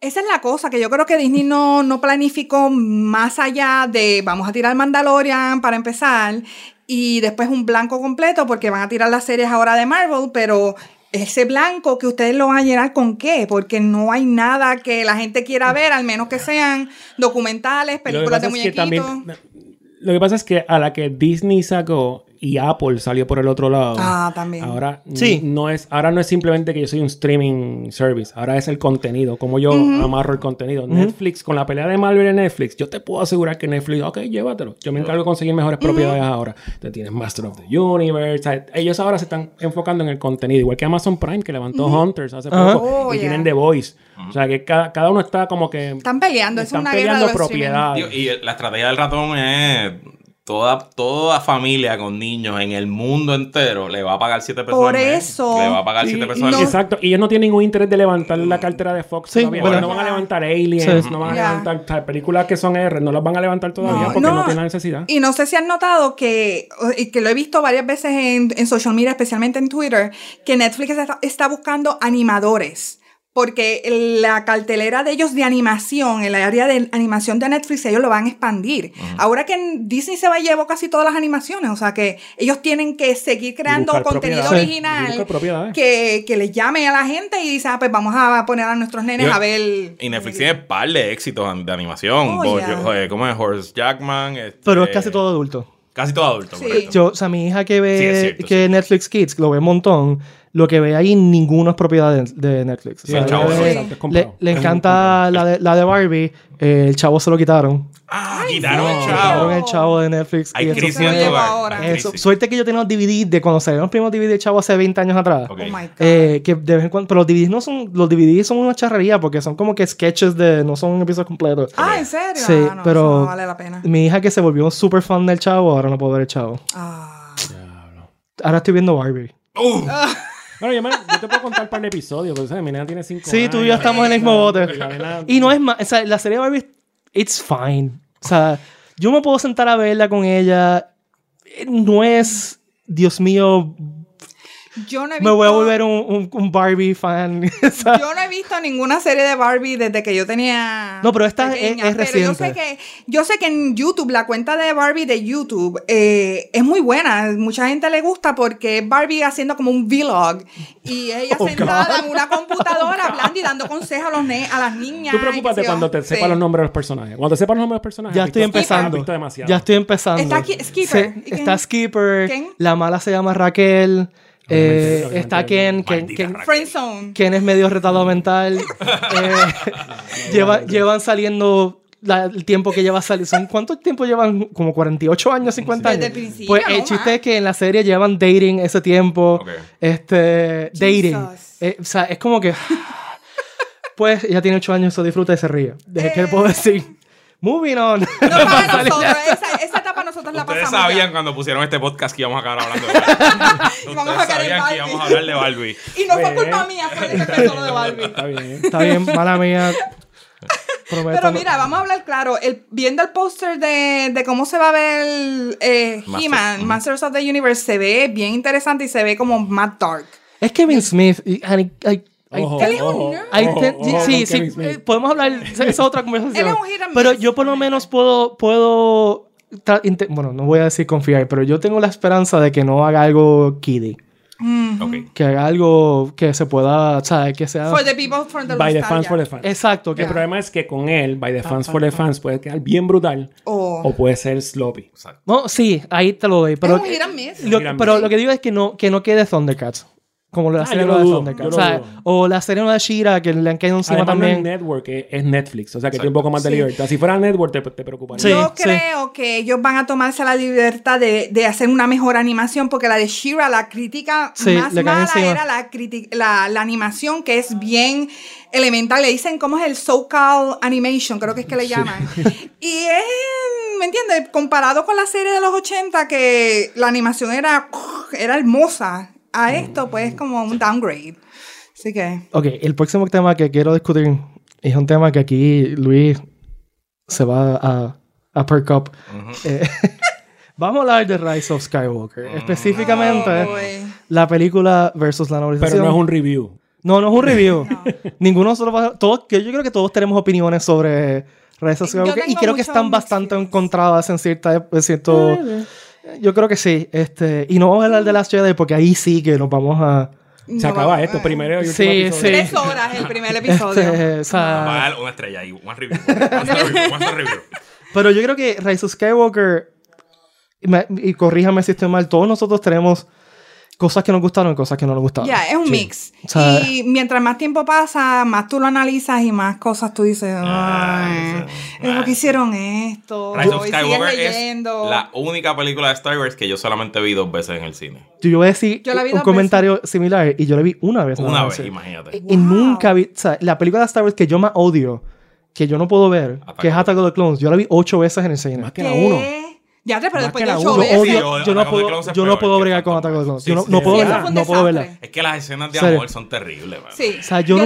Speaker 2: Esa es la cosa, que yo creo que Disney no, no planificó más allá de vamos a tirar Mandalorian para empezar y después un blanco completo porque van a tirar las series ahora de Marvel, pero ese blanco que ustedes lo van a llenar con qué, porque no hay nada que la gente quiera ver, al menos que sean documentales, películas de muñequitos.
Speaker 3: también- lo que pasa es que a la que Disney sacó y Apple salió por el otro lado.
Speaker 2: Ah, también.
Speaker 3: Ahora
Speaker 1: Sí.
Speaker 3: no es, ahora no es simplemente que yo soy un streaming service, ahora es el contenido, como yo amarro el contenido. Netflix, con la pelea de Marvel en Netflix, yo te puedo asegurar que Netflix, ok, llévatelo. Yo me encargo de conseguir mejores propiedades ahora. Entonces tienes Master of the Universe. ellos ahora se están enfocando en el contenido, igual que Amazon Prime, que levantó Hunters hace poco,
Speaker 2: Oh,
Speaker 3: y
Speaker 2: yeah.
Speaker 3: tienen The Voice. O sea, que cada, cada uno está como que.
Speaker 2: Están peleando, es
Speaker 3: están
Speaker 2: una guerra de
Speaker 3: peleando propiedades.
Speaker 4: Digo, y la estrategia del ratón es toda, toda familia con niños en el mundo entero le va a pagar 7 pesos
Speaker 2: Por
Speaker 4: al mes.
Speaker 2: eso.
Speaker 4: Le va a pagar
Speaker 3: Sí,
Speaker 4: 7 pesos
Speaker 3: y-
Speaker 4: al mes.
Speaker 3: Exacto. Y ellos no tienen ningún interés de levantar la cartera de Fox
Speaker 1: Sí,
Speaker 3: todavía.
Speaker 1: bueno.
Speaker 3: No van a levantar Aliens,
Speaker 1: Sí.
Speaker 3: no van a
Speaker 2: Ya.
Speaker 3: levantar o sea, películas que son R, no las van a levantar todavía
Speaker 2: No,
Speaker 3: porque
Speaker 2: no.
Speaker 3: no, tienen la necesidad.
Speaker 2: Y no sé si han notado que, y que lo he visto varias veces en, en social media, especialmente en Twitter, que Netflix está, está buscando animadores. Porque la cartelera de ellos de animación, el área de animación de Netflix, ellos lo van a expandir. Ahora que en Disney se va a llevar casi todas las animaciones, o sea que ellos tienen que seguir creando contenido original que, que les llame a la gente y dice, ah, pues vamos a poner a nuestros nenes
Speaker 4: Yo-
Speaker 2: a ver.
Speaker 4: Y Netflix tiene par de éxitos de animación.
Speaker 2: Oh, yeah.
Speaker 4: yo- ¿Cómo es? Horace Jackman. este,
Speaker 1: Pero es casi todo adulto.
Speaker 4: Casi todo adulto,
Speaker 2: Sí.
Speaker 1: Yo, o sea, mi hija que ve
Speaker 4: Sí, cierto,
Speaker 1: que
Speaker 4: sí.
Speaker 1: Netflix Kids lo ve un montón, lo que ve ahí ninguno es propiedad de, de Netflix. O
Speaker 3: Sí,
Speaker 1: sea,
Speaker 4: el chavo
Speaker 1: le-
Speaker 3: es
Speaker 1: le, le encanta la de, la de Barbie, eh, el chavo se lo quitaron.
Speaker 4: Ah,
Speaker 2: Ay,
Speaker 4: quitaron el
Speaker 2: ¿en
Speaker 4: chavo.
Speaker 1: Quitaron el chavo de Netflix.
Speaker 4: Hay
Speaker 1: y eso
Speaker 4: crisis
Speaker 1: fue-
Speaker 2: ahora.
Speaker 1: Eso- suerte que yo tenía los DVDs de cuando salieron los primeros DVDs de Chavo hace 20 años atrás.
Speaker 2: Oh my God.
Speaker 1: Eh, que de vez en cuando, pero los DVDs no son, los DVDs son una charrería porque son como que sketches de, no son episodios completos.
Speaker 2: ah, ¿en serio?
Speaker 1: Sí,
Speaker 2: Ah, no,
Speaker 1: pero
Speaker 2: eso no vale la pena.
Speaker 1: mi hija que se volvió un super fan del Chavo, ahora no puedo ver el Chavo.
Speaker 2: Ah.
Speaker 1: Ahora estoy viendo Barbie.
Speaker 4: Uh,
Speaker 3: Bueno, yo, me- yo te puedo contar un par de episodios, porque ¿sabes? mi nena tiene cinco
Speaker 1: Sí,
Speaker 3: años.
Speaker 1: tú y yo estamos en el mismo bote.
Speaker 3: Nena-
Speaker 1: Y no es más, o sea, la serie de Barbie, it's fine. O sea, yo me puedo sentar a verla con ella. Eh, No es, Dios mío,
Speaker 2: Yo no he
Speaker 1: me voy a volver un, un- un Barbie fan.
Speaker 2: Yo no he visto ninguna serie de Barbie desde que yo tenía.
Speaker 1: No, pero esta es- es
Speaker 2: Pero yo sé,
Speaker 1: reciente.
Speaker 2: que, yo sé que en YouTube, la cuenta de Barbie de YouTube eh, es muy buena. Mucha gente le gusta porque es Barbie haciendo como un vlog. Y ella
Speaker 1: Oh,
Speaker 2: sentada
Speaker 1: God.
Speaker 2: en una computadora hablando y dando consejos a, los a las niñas.
Speaker 3: Tú preocúpate cuando te
Speaker 2: Sí.
Speaker 3: sepas los nombres de los personajes. Cuando te sepas los nombres de los personajes.
Speaker 1: ya estoy empezando. Ya estoy empezando.
Speaker 2: Está Skipper.
Speaker 1: Está Skipper.
Speaker 2: ¿Quién?
Speaker 1: La mala se llama Raquel. Eh, está. Ken. Ken, Ken-.
Speaker 2: Friendzone.
Speaker 1: Ken es medio retardado mental. Eh, lleva- llevan saliendo la- el tiempo que lleva saliendo. ¿Son cuánto tiempo llevan? Como 48 años, 50
Speaker 2: Desde
Speaker 1: años.
Speaker 2: el principio,
Speaker 1: Pues el
Speaker 2: ¿no?
Speaker 1: chiste es que en la serie llevan dating ese tiempo.
Speaker 4: Ok.
Speaker 1: Este, dating. Eh, o sea, es como que. Pues ella tiene 8 años, se disfruta y se ríe. ¿De ¿Qué le puedo decir? Moving on.
Speaker 2: No para nosotros. Esa, esa nosotros la
Speaker 4: Ustedes
Speaker 2: pasamos.
Speaker 4: sabían
Speaker 2: ya.
Speaker 4: cuando pusieron este podcast que íbamos a acabar hablando de Barbie.
Speaker 2: Vamos
Speaker 4: Ustedes
Speaker 2: a
Speaker 4: sabían que
Speaker 2: Barbie.
Speaker 4: íbamos a hablar de Barbie.
Speaker 2: Y no fue
Speaker 3: Pues,
Speaker 2: culpa mía, fue el que empezó lo de Barbie.
Speaker 3: Está bien.
Speaker 1: Está bien, mala mía. Prometo
Speaker 2: Pero mira, vamos a hablar claro. El, viendo el póster de, de cómo se va a ver eh,
Speaker 4: Master-
Speaker 2: He-Man. Masters of the Universe, se ve bien interesante y se ve como más dark.
Speaker 1: Es Kevin Smith. y- and I- I- I-
Speaker 3: Ojo,
Speaker 2: Él es un
Speaker 3: ojo,
Speaker 2: nerd.
Speaker 1: I
Speaker 3: ojo,
Speaker 1: te-
Speaker 3: ojo
Speaker 1: sí,
Speaker 3: con
Speaker 1: sí,
Speaker 3: Kevin Smith.
Speaker 1: podemos hablar, esa es otra conversación.
Speaker 2: Él es un
Speaker 1: pero yo por lo menos puedo, puedo, bueno, no voy a decir confiar, pero yo tengo la esperanza de que no haga algo kiddie.
Speaker 2: Mm.
Speaker 4: Ok.
Speaker 1: Que haga algo que se pueda, ¿sabes? Que sea...
Speaker 2: For the people, for the
Speaker 3: By the fans for the fans.
Speaker 1: Exacto, que
Speaker 3: El problema es que con él, by the fans for the fans, puede quedar bien brutal
Speaker 2: Oh.
Speaker 3: o puede ser sloppy.
Speaker 4: Exacto.
Speaker 1: No, sí, ahí te lo doy. Pero,
Speaker 2: es un
Speaker 1: lo- pero lo que digo es que no, que no quede Thundercats. Como la
Speaker 3: Ah,
Speaker 1: serie nueva de Thundercats. o, sea,
Speaker 3: dudo.
Speaker 1: o la serie nueva de Shira, que le han caído encima
Speaker 3: Además, no es
Speaker 1: también.
Speaker 3: Network, es Netflix. O sea, que tiene un poco más de
Speaker 2: Sí.
Speaker 3: libertad. Si fuera Network, te, te preocuparía.
Speaker 1: Sí,
Speaker 2: Yo
Speaker 1: sí.
Speaker 2: creo que ellos van a tomarse la libertad de, de hacer una mejor animación porque la de Shira, la crítica
Speaker 1: Sí,
Speaker 2: más mala
Speaker 1: encima.
Speaker 2: era la, la, la animación que es bien elemental. Le dicen cómo es el so-called animation, creo que es que le llaman. Y es, ¿me entiendes? Comparado con la serie de los 80 que la animación era, era hermosa, a esto pues es como un downgrade. Así que...
Speaker 1: Ok, el próximo tema que quiero discutir es un tema que aquí Luis se va a, a perk up. Eh, vamos a hablar de Rise of Skywalker. Específicamente,
Speaker 2: Oh,
Speaker 1: la película versus la novelización.
Speaker 3: Pero no es un review.
Speaker 1: No, no es un review. Ninguno de nosotros va- todos, que yo creo que todos tenemos opiniones sobre Rise of Skywalker y creo que están bastante encontradas en cierta en cierto yo creo que sí, este, y no vamos a hablar de Last Jedi porque ahí sí que nos vamos a
Speaker 3: Se
Speaker 2: No,
Speaker 3: acaba
Speaker 2: eh,
Speaker 3: esto, primero y último
Speaker 1: Sí,
Speaker 3: episodio.
Speaker 1: sí.
Speaker 2: Tres horas el primer episodio.
Speaker 1: este, o sea,
Speaker 4: Vamos a dar una estrella ahí. One review. One review. One review.
Speaker 1: Pero yo creo que Rise of Skywalker, y y corríjame si estoy mal, todos nosotros tenemos cosas que nos gustaron y cosas que no nos gustaron.
Speaker 2: Ya, es un
Speaker 3: Sí.
Speaker 2: mix.
Speaker 1: O sea-
Speaker 2: y mientras más tiempo pasa, más tú lo analizas y más cosas tú dices, ay,
Speaker 4: eso.
Speaker 2: es porque hicieron esto.
Speaker 4: Rise of
Speaker 2: y
Speaker 4: Skywalker es la única película de Star Wars que yo solamente vi dos veces en el cine.
Speaker 1: Yo voy a decir
Speaker 2: Yo la vi
Speaker 1: un comentario similar y yo la vi una vez.
Speaker 4: Una vez, imagínate.
Speaker 1: Y
Speaker 2: Wow.
Speaker 1: nunca vi, o sea, la película de Star Wars que yo más odio, que yo no puedo ver,
Speaker 4: Attack
Speaker 1: que es Attack of the Clones, yo la vi ocho veces en el cine.
Speaker 3: Más que la uno.
Speaker 2: Ya te, pero después de ocho veces.
Speaker 1: odio,
Speaker 4: Sí,
Speaker 1: yo no puedo, yo no puedo bregar con Attack.
Speaker 4: Sí,
Speaker 1: Yo no,
Speaker 4: sí,
Speaker 1: no
Speaker 4: sí.
Speaker 1: puedo
Speaker 2: Sí,
Speaker 1: verla, no puedo verla.
Speaker 4: Es que las escenas de amor son terribles, man.
Speaker 2: Sí.
Speaker 1: O sea, yo,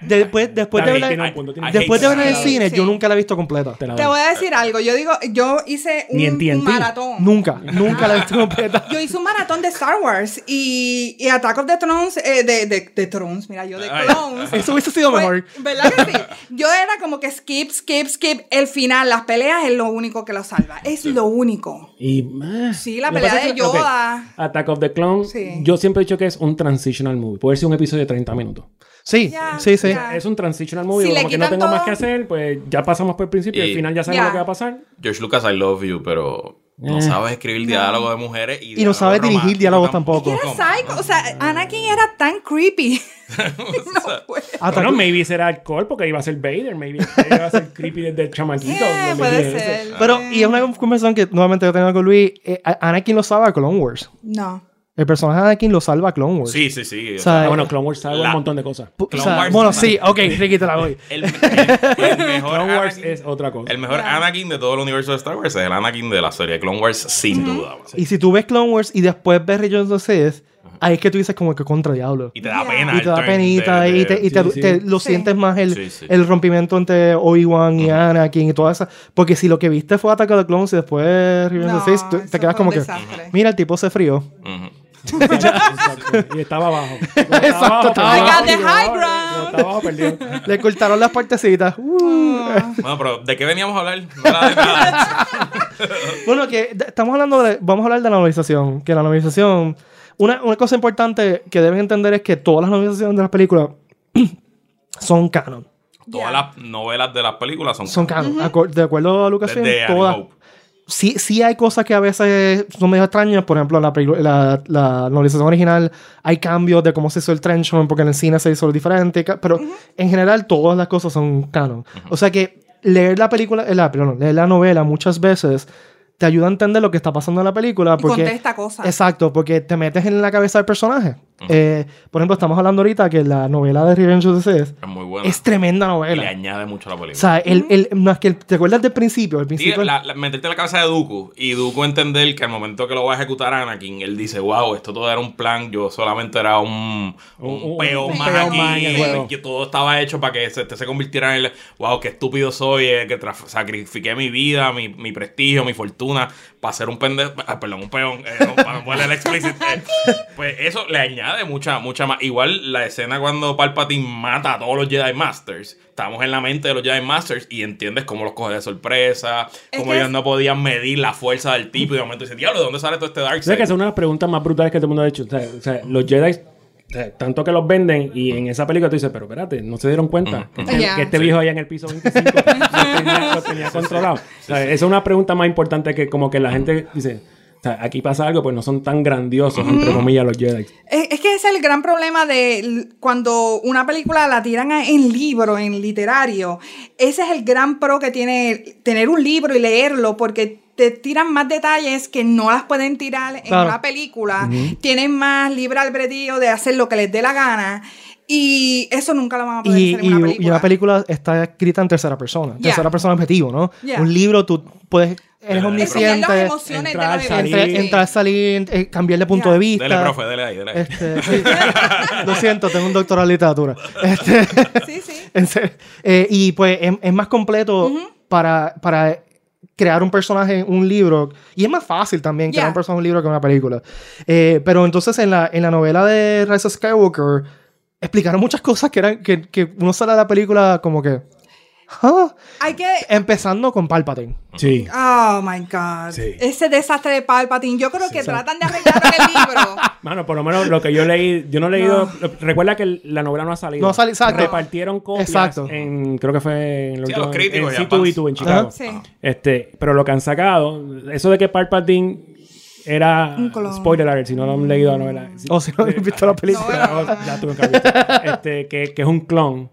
Speaker 1: después, después de
Speaker 3: Ahí
Speaker 1: verla,
Speaker 3: tiene un punto, tiene un
Speaker 1: después de en el
Speaker 2: Sí,
Speaker 1: cine,
Speaker 2: sí.
Speaker 1: yo nunca la he visto completa.
Speaker 3: Te la
Speaker 2: Te
Speaker 3: doy.
Speaker 2: voy a decir algo. Yo digo, yo hice un,
Speaker 3: Ni en TNT.
Speaker 2: un maratón.
Speaker 1: Nunca, nunca la he visto completa.
Speaker 2: Yo hice un maratón de Star Wars y, y Attack of the Thrones, eh, de, de, de Thrones, mira, yo de
Speaker 4: Ay.
Speaker 2: Clones.
Speaker 1: Eso hubiese sido
Speaker 2: Fue-
Speaker 1: mejor.
Speaker 2: ¿Verdad que sí? Yo era como que skip, skip, skip. El final, las peleas es lo único que lo salva. Es lo único.
Speaker 3: Y, eh,
Speaker 2: Sí, la
Speaker 3: lo que
Speaker 2: pelea
Speaker 3: pasa
Speaker 2: de
Speaker 3: es que- ok,
Speaker 2: Yoda.
Speaker 3: Attack of the Clones,
Speaker 2: Sí.
Speaker 3: yo siempre he dicho que es un transitional movie. Puede ser un episodio de 30 minutos.
Speaker 1: Sí,
Speaker 2: Ya,
Speaker 1: sí, sí.
Speaker 2: ya.
Speaker 3: Es un transitional movie,
Speaker 2: Si
Speaker 3: como que no tengo más
Speaker 2: todo-
Speaker 3: que hacer, pues ya pasamos por el principio y al final ya sabemos
Speaker 2: Ya.
Speaker 3: lo que va a pasar.
Speaker 4: George Lucas, I love you, pero No
Speaker 3: Eh.
Speaker 4: sabes escribir diálogo de mujeres y,
Speaker 1: Y no sabes dirigir diálogos tampoco.
Speaker 2: Era psycho. O sea, Anakin era tan creepy. no puede.
Speaker 1: Hasta
Speaker 3: bueno, maybe será alcohol porque iba a ser Vader. Maybe iba a ser creepy desde el chamaquito.
Speaker 2: Eh, puede ser.
Speaker 1: Pero, y es una conversación que nuevamente yo tengo con Luis. eh, Anakin lo salva a Clone Wars.
Speaker 2: No.
Speaker 1: El personaje de Anakin lo salva a Clone Wars.
Speaker 4: Sí, sí, sí.
Speaker 1: O sea,
Speaker 3: Ah, bueno, Clone Wars salva
Speaker 4: La-
Speaker 3: un montón de cosas.
Speaker 1: O
Speaker 4: Clone
Speaker 1: sea,
Speaker 4: Wars-
Speaker 1: bueno, sí, ok, Ricky te la doy.
Speaker 4: el, el- el mejor
Speaker 3: Clone Wars
Speaker 4: Anakin,
Speaker 3: es otra cosa.
Speaker 4: el mejor. Anakin de todo el universo de Star Wars es el Anakin de la serie de Clone Wars, sin duda.
Speaker 1: Y si tú ves Clone Wars y después ves Revenge of the Sith, ahí es que tú dices como que contra diablo.
Speaker 4: Y te da pena.
Speaker 1: Y te da penita
Speaker 4: de-
Speaker 1: y te, y te-
Speaker 3: Sí, sí.
Speaker 1: te- lo
Speaker 2: Sí.
Speaker 1: sientes más el,
Speaker 4: Sí, sí.
Speaker 1: el rompimiento entre Obi-Wan y Anakin y toda esa. Porque si lo que viste fue Ataque de Clones y después Revenge of the Sith, te quedas como que. Mira, el tipo se frío.
Speaker 4: Ujú.
Speaker 3: Exacto. Y estaba abajo. Estaba
Speaker 1: Exacto,
Speaker 3: abajo,
Speaker 1: estaba
Speaker 3: perdido.
Speaker 2: abajo. I got the high ground.
Speaker 3: Estaba abajo perdido.
Speaker 1: Le cortaron las partecitas. Uh.
Speaker 4: Bueno, pero ¿de qué veníamos a hablar? No era de nada.
Speaker 1: Bueno, que estamos hablando de. Vamos a hablar de la novelización. Que la novelización. Una, una cosa importante que deben entender es que todas las novelizaciones de las películas son canon.
Speaker 4: Todas las novelas de las películas son,
Speaker 1: Son canon. De acuerdo a
Speaker 4: New
Speaker 1: todas.
Speaker 4: Hope.
Speaker 1: Sí, sí hay cosas que a veces son medio extrañas. Por ejemplo, la, la, la novelización original hay cambios de cómo se hizo el trenchman porque en el cine se hizo diferente. Pero en general todas las cosas son canon. O sea que leer la película, eh, la, perdón, leer la novela muchas veces te ayuda a entender lo que está pasando en la película.
Speaker 2: Y
Speaker 1: Porque,
Speaker 2: contesta cosas.
Speaker 1: Exacto, porque te metes en la cabeza del personaje. Eh, por ejemplo, estamos hablando ahorita que la novela de Revenge of the Sith
Speaker 4: Es muy buena.
Speaker 1: es tremenda
Speaker 4: y le
Speaker 1: novela.
Speaker 4: añade mucho a la
Speaker 1: O
Speaker 4: película.
Speaker 1: sea, el, el, no, es que el- ¿te acuerdas del principio? El
Speaker 4: Sí,
Speaker 1: principio
Speaker 4: la- la- meterte en la cabeza de Dooku y Dooku entender que al momento que lo va a ejecutar Anakin, él dice, wow, esto todo era un plan, yo solamente era un, un,
Speaker 3: Un- un-
Speaker 4: peón
Speaker 3: un
Speaker 4: más
Speaker 3: peón
Speaker 4: aquí,
Speaker 3: juego.
Speaker 4: que todo estaba hecho para que se, se convirtiera en el, wow, qué estúpido soy, eh, que sacrifiqué mi vida, mi, mi prestigio, mi fortuna, para ser un pendejo, ah, perdón, un peón, eh, no, para no el explícito. eh. Pues eso le añade mucha, mucha más. Igual la escena cuando Palpatine mata a todos los Jedi Masters. Estamos en la mente de los Jedi Masters y entiendes cómo los coge de sorpresa,
Speaker 2: Es
Speaker 4: cómo ellos
Speaker 2: es-
Speaker 4: no podían medir la fuerza del tipo y de momento dicen, diablo, ¿de dónde sale todo este
Speaker 3: O sea,
Speaker 4: Darkseid?
Speaker 3: que es una de las preguntas más brutales que todo el mundo ha hecho. O sea, o sea, los Jedi, o tanto que los venden, y en esa película tú dices, pero espérate, no se dieron cuenta que este,
Speaker 2: Ya.
Speaker 3: que este viejo allá en el piso 25 lo tenía, lo tenía controlado. O sea, esa es una pregunta más importante que como que la gente dice, o sea, aquí pasa algo, pues no son tan grandiosos, entre comillas, los Jedi.
Speaker 2: Es, es que ese es el gran problema de cuando una película la tiran en libro, en literario. Ese es el gran pro que tiene tener un libro y leerlo, porque te tiran más detalles que no las pueden tirar en
Speaker 1: Claro.
Speaker 2: una película. Tienen más libre albedrío de hacer lo que les dé la gana. Y eso nunca lo van a poder
Speaker 1: Y,
Speaker 2: hacer en una
Speaker 1: y-
Speaker 2: película.
Speaker 1: y una película está escrita en tercera persona. Tercera persona objetivo, ¿no? Un libro tú puedes... Eres
Speaker 2: las
Speaker 1: omnisciente.
Speaker 2: emociones
Speaker 3: entrar,
Speaker 2: de
Speaker 3: salir.
Speaker 1: Entre, entrar, salir, eh, cambiar de punto de vista.
Speaker 4: Dele, profe, dele ahí, dele ahí.
Speaker 1: Este, sí. Lo siento, tengo un doctorado en literatura. Este,
Speaker 2: Sí, sí.
Speaker 1: en serio. Eh, y pues es, es más completo para, para crear un personaje en un libro. Y es más fácil también crear un personaje en un libro que en una película. Eh, pero entonces en la, en la novela de Rise of Skywalker explicaron muchas cosas que eran que, que uno sale de la película como que... "Ah".
Speaker 2: Hay que
Speaker 1: Empezando con Palpatine.
Speaker 3: Sí.
Speaker 2: Oh my God.
Speaker 3: Sí.
Speaker 2: Ese desastre de Palpatine. Yo creo que tratan de arreglarlo en el libro.
Speaker 3: Mano, por lo menos lo que yo leí, yo no he leído. Recuerda que la novela no ha salido.
Speaker 1: No ha salido, exacto.
Speaker 3: Repartieron copias
Speaker 1: Exacto.
Speaker 3: en, creo que fue en,
Speaker 4: Sí, a los críticos
Speaker 3: en
Speaker 4: y a
Speaker 3: C2E2 en Chicago.
Speaker 2: Sí.
Speaker 3: Este, pero lo que han sacado, eso de que Palpatine era
Speaker 2: Un clon.
Speaker 3: spoiler alert, si no lo han leído la novela.
Speaker 1: O si no han visto la película.
Speaker 2: No, no, no.
Speaker 3: ya tuve visto. Este, que, que es un clon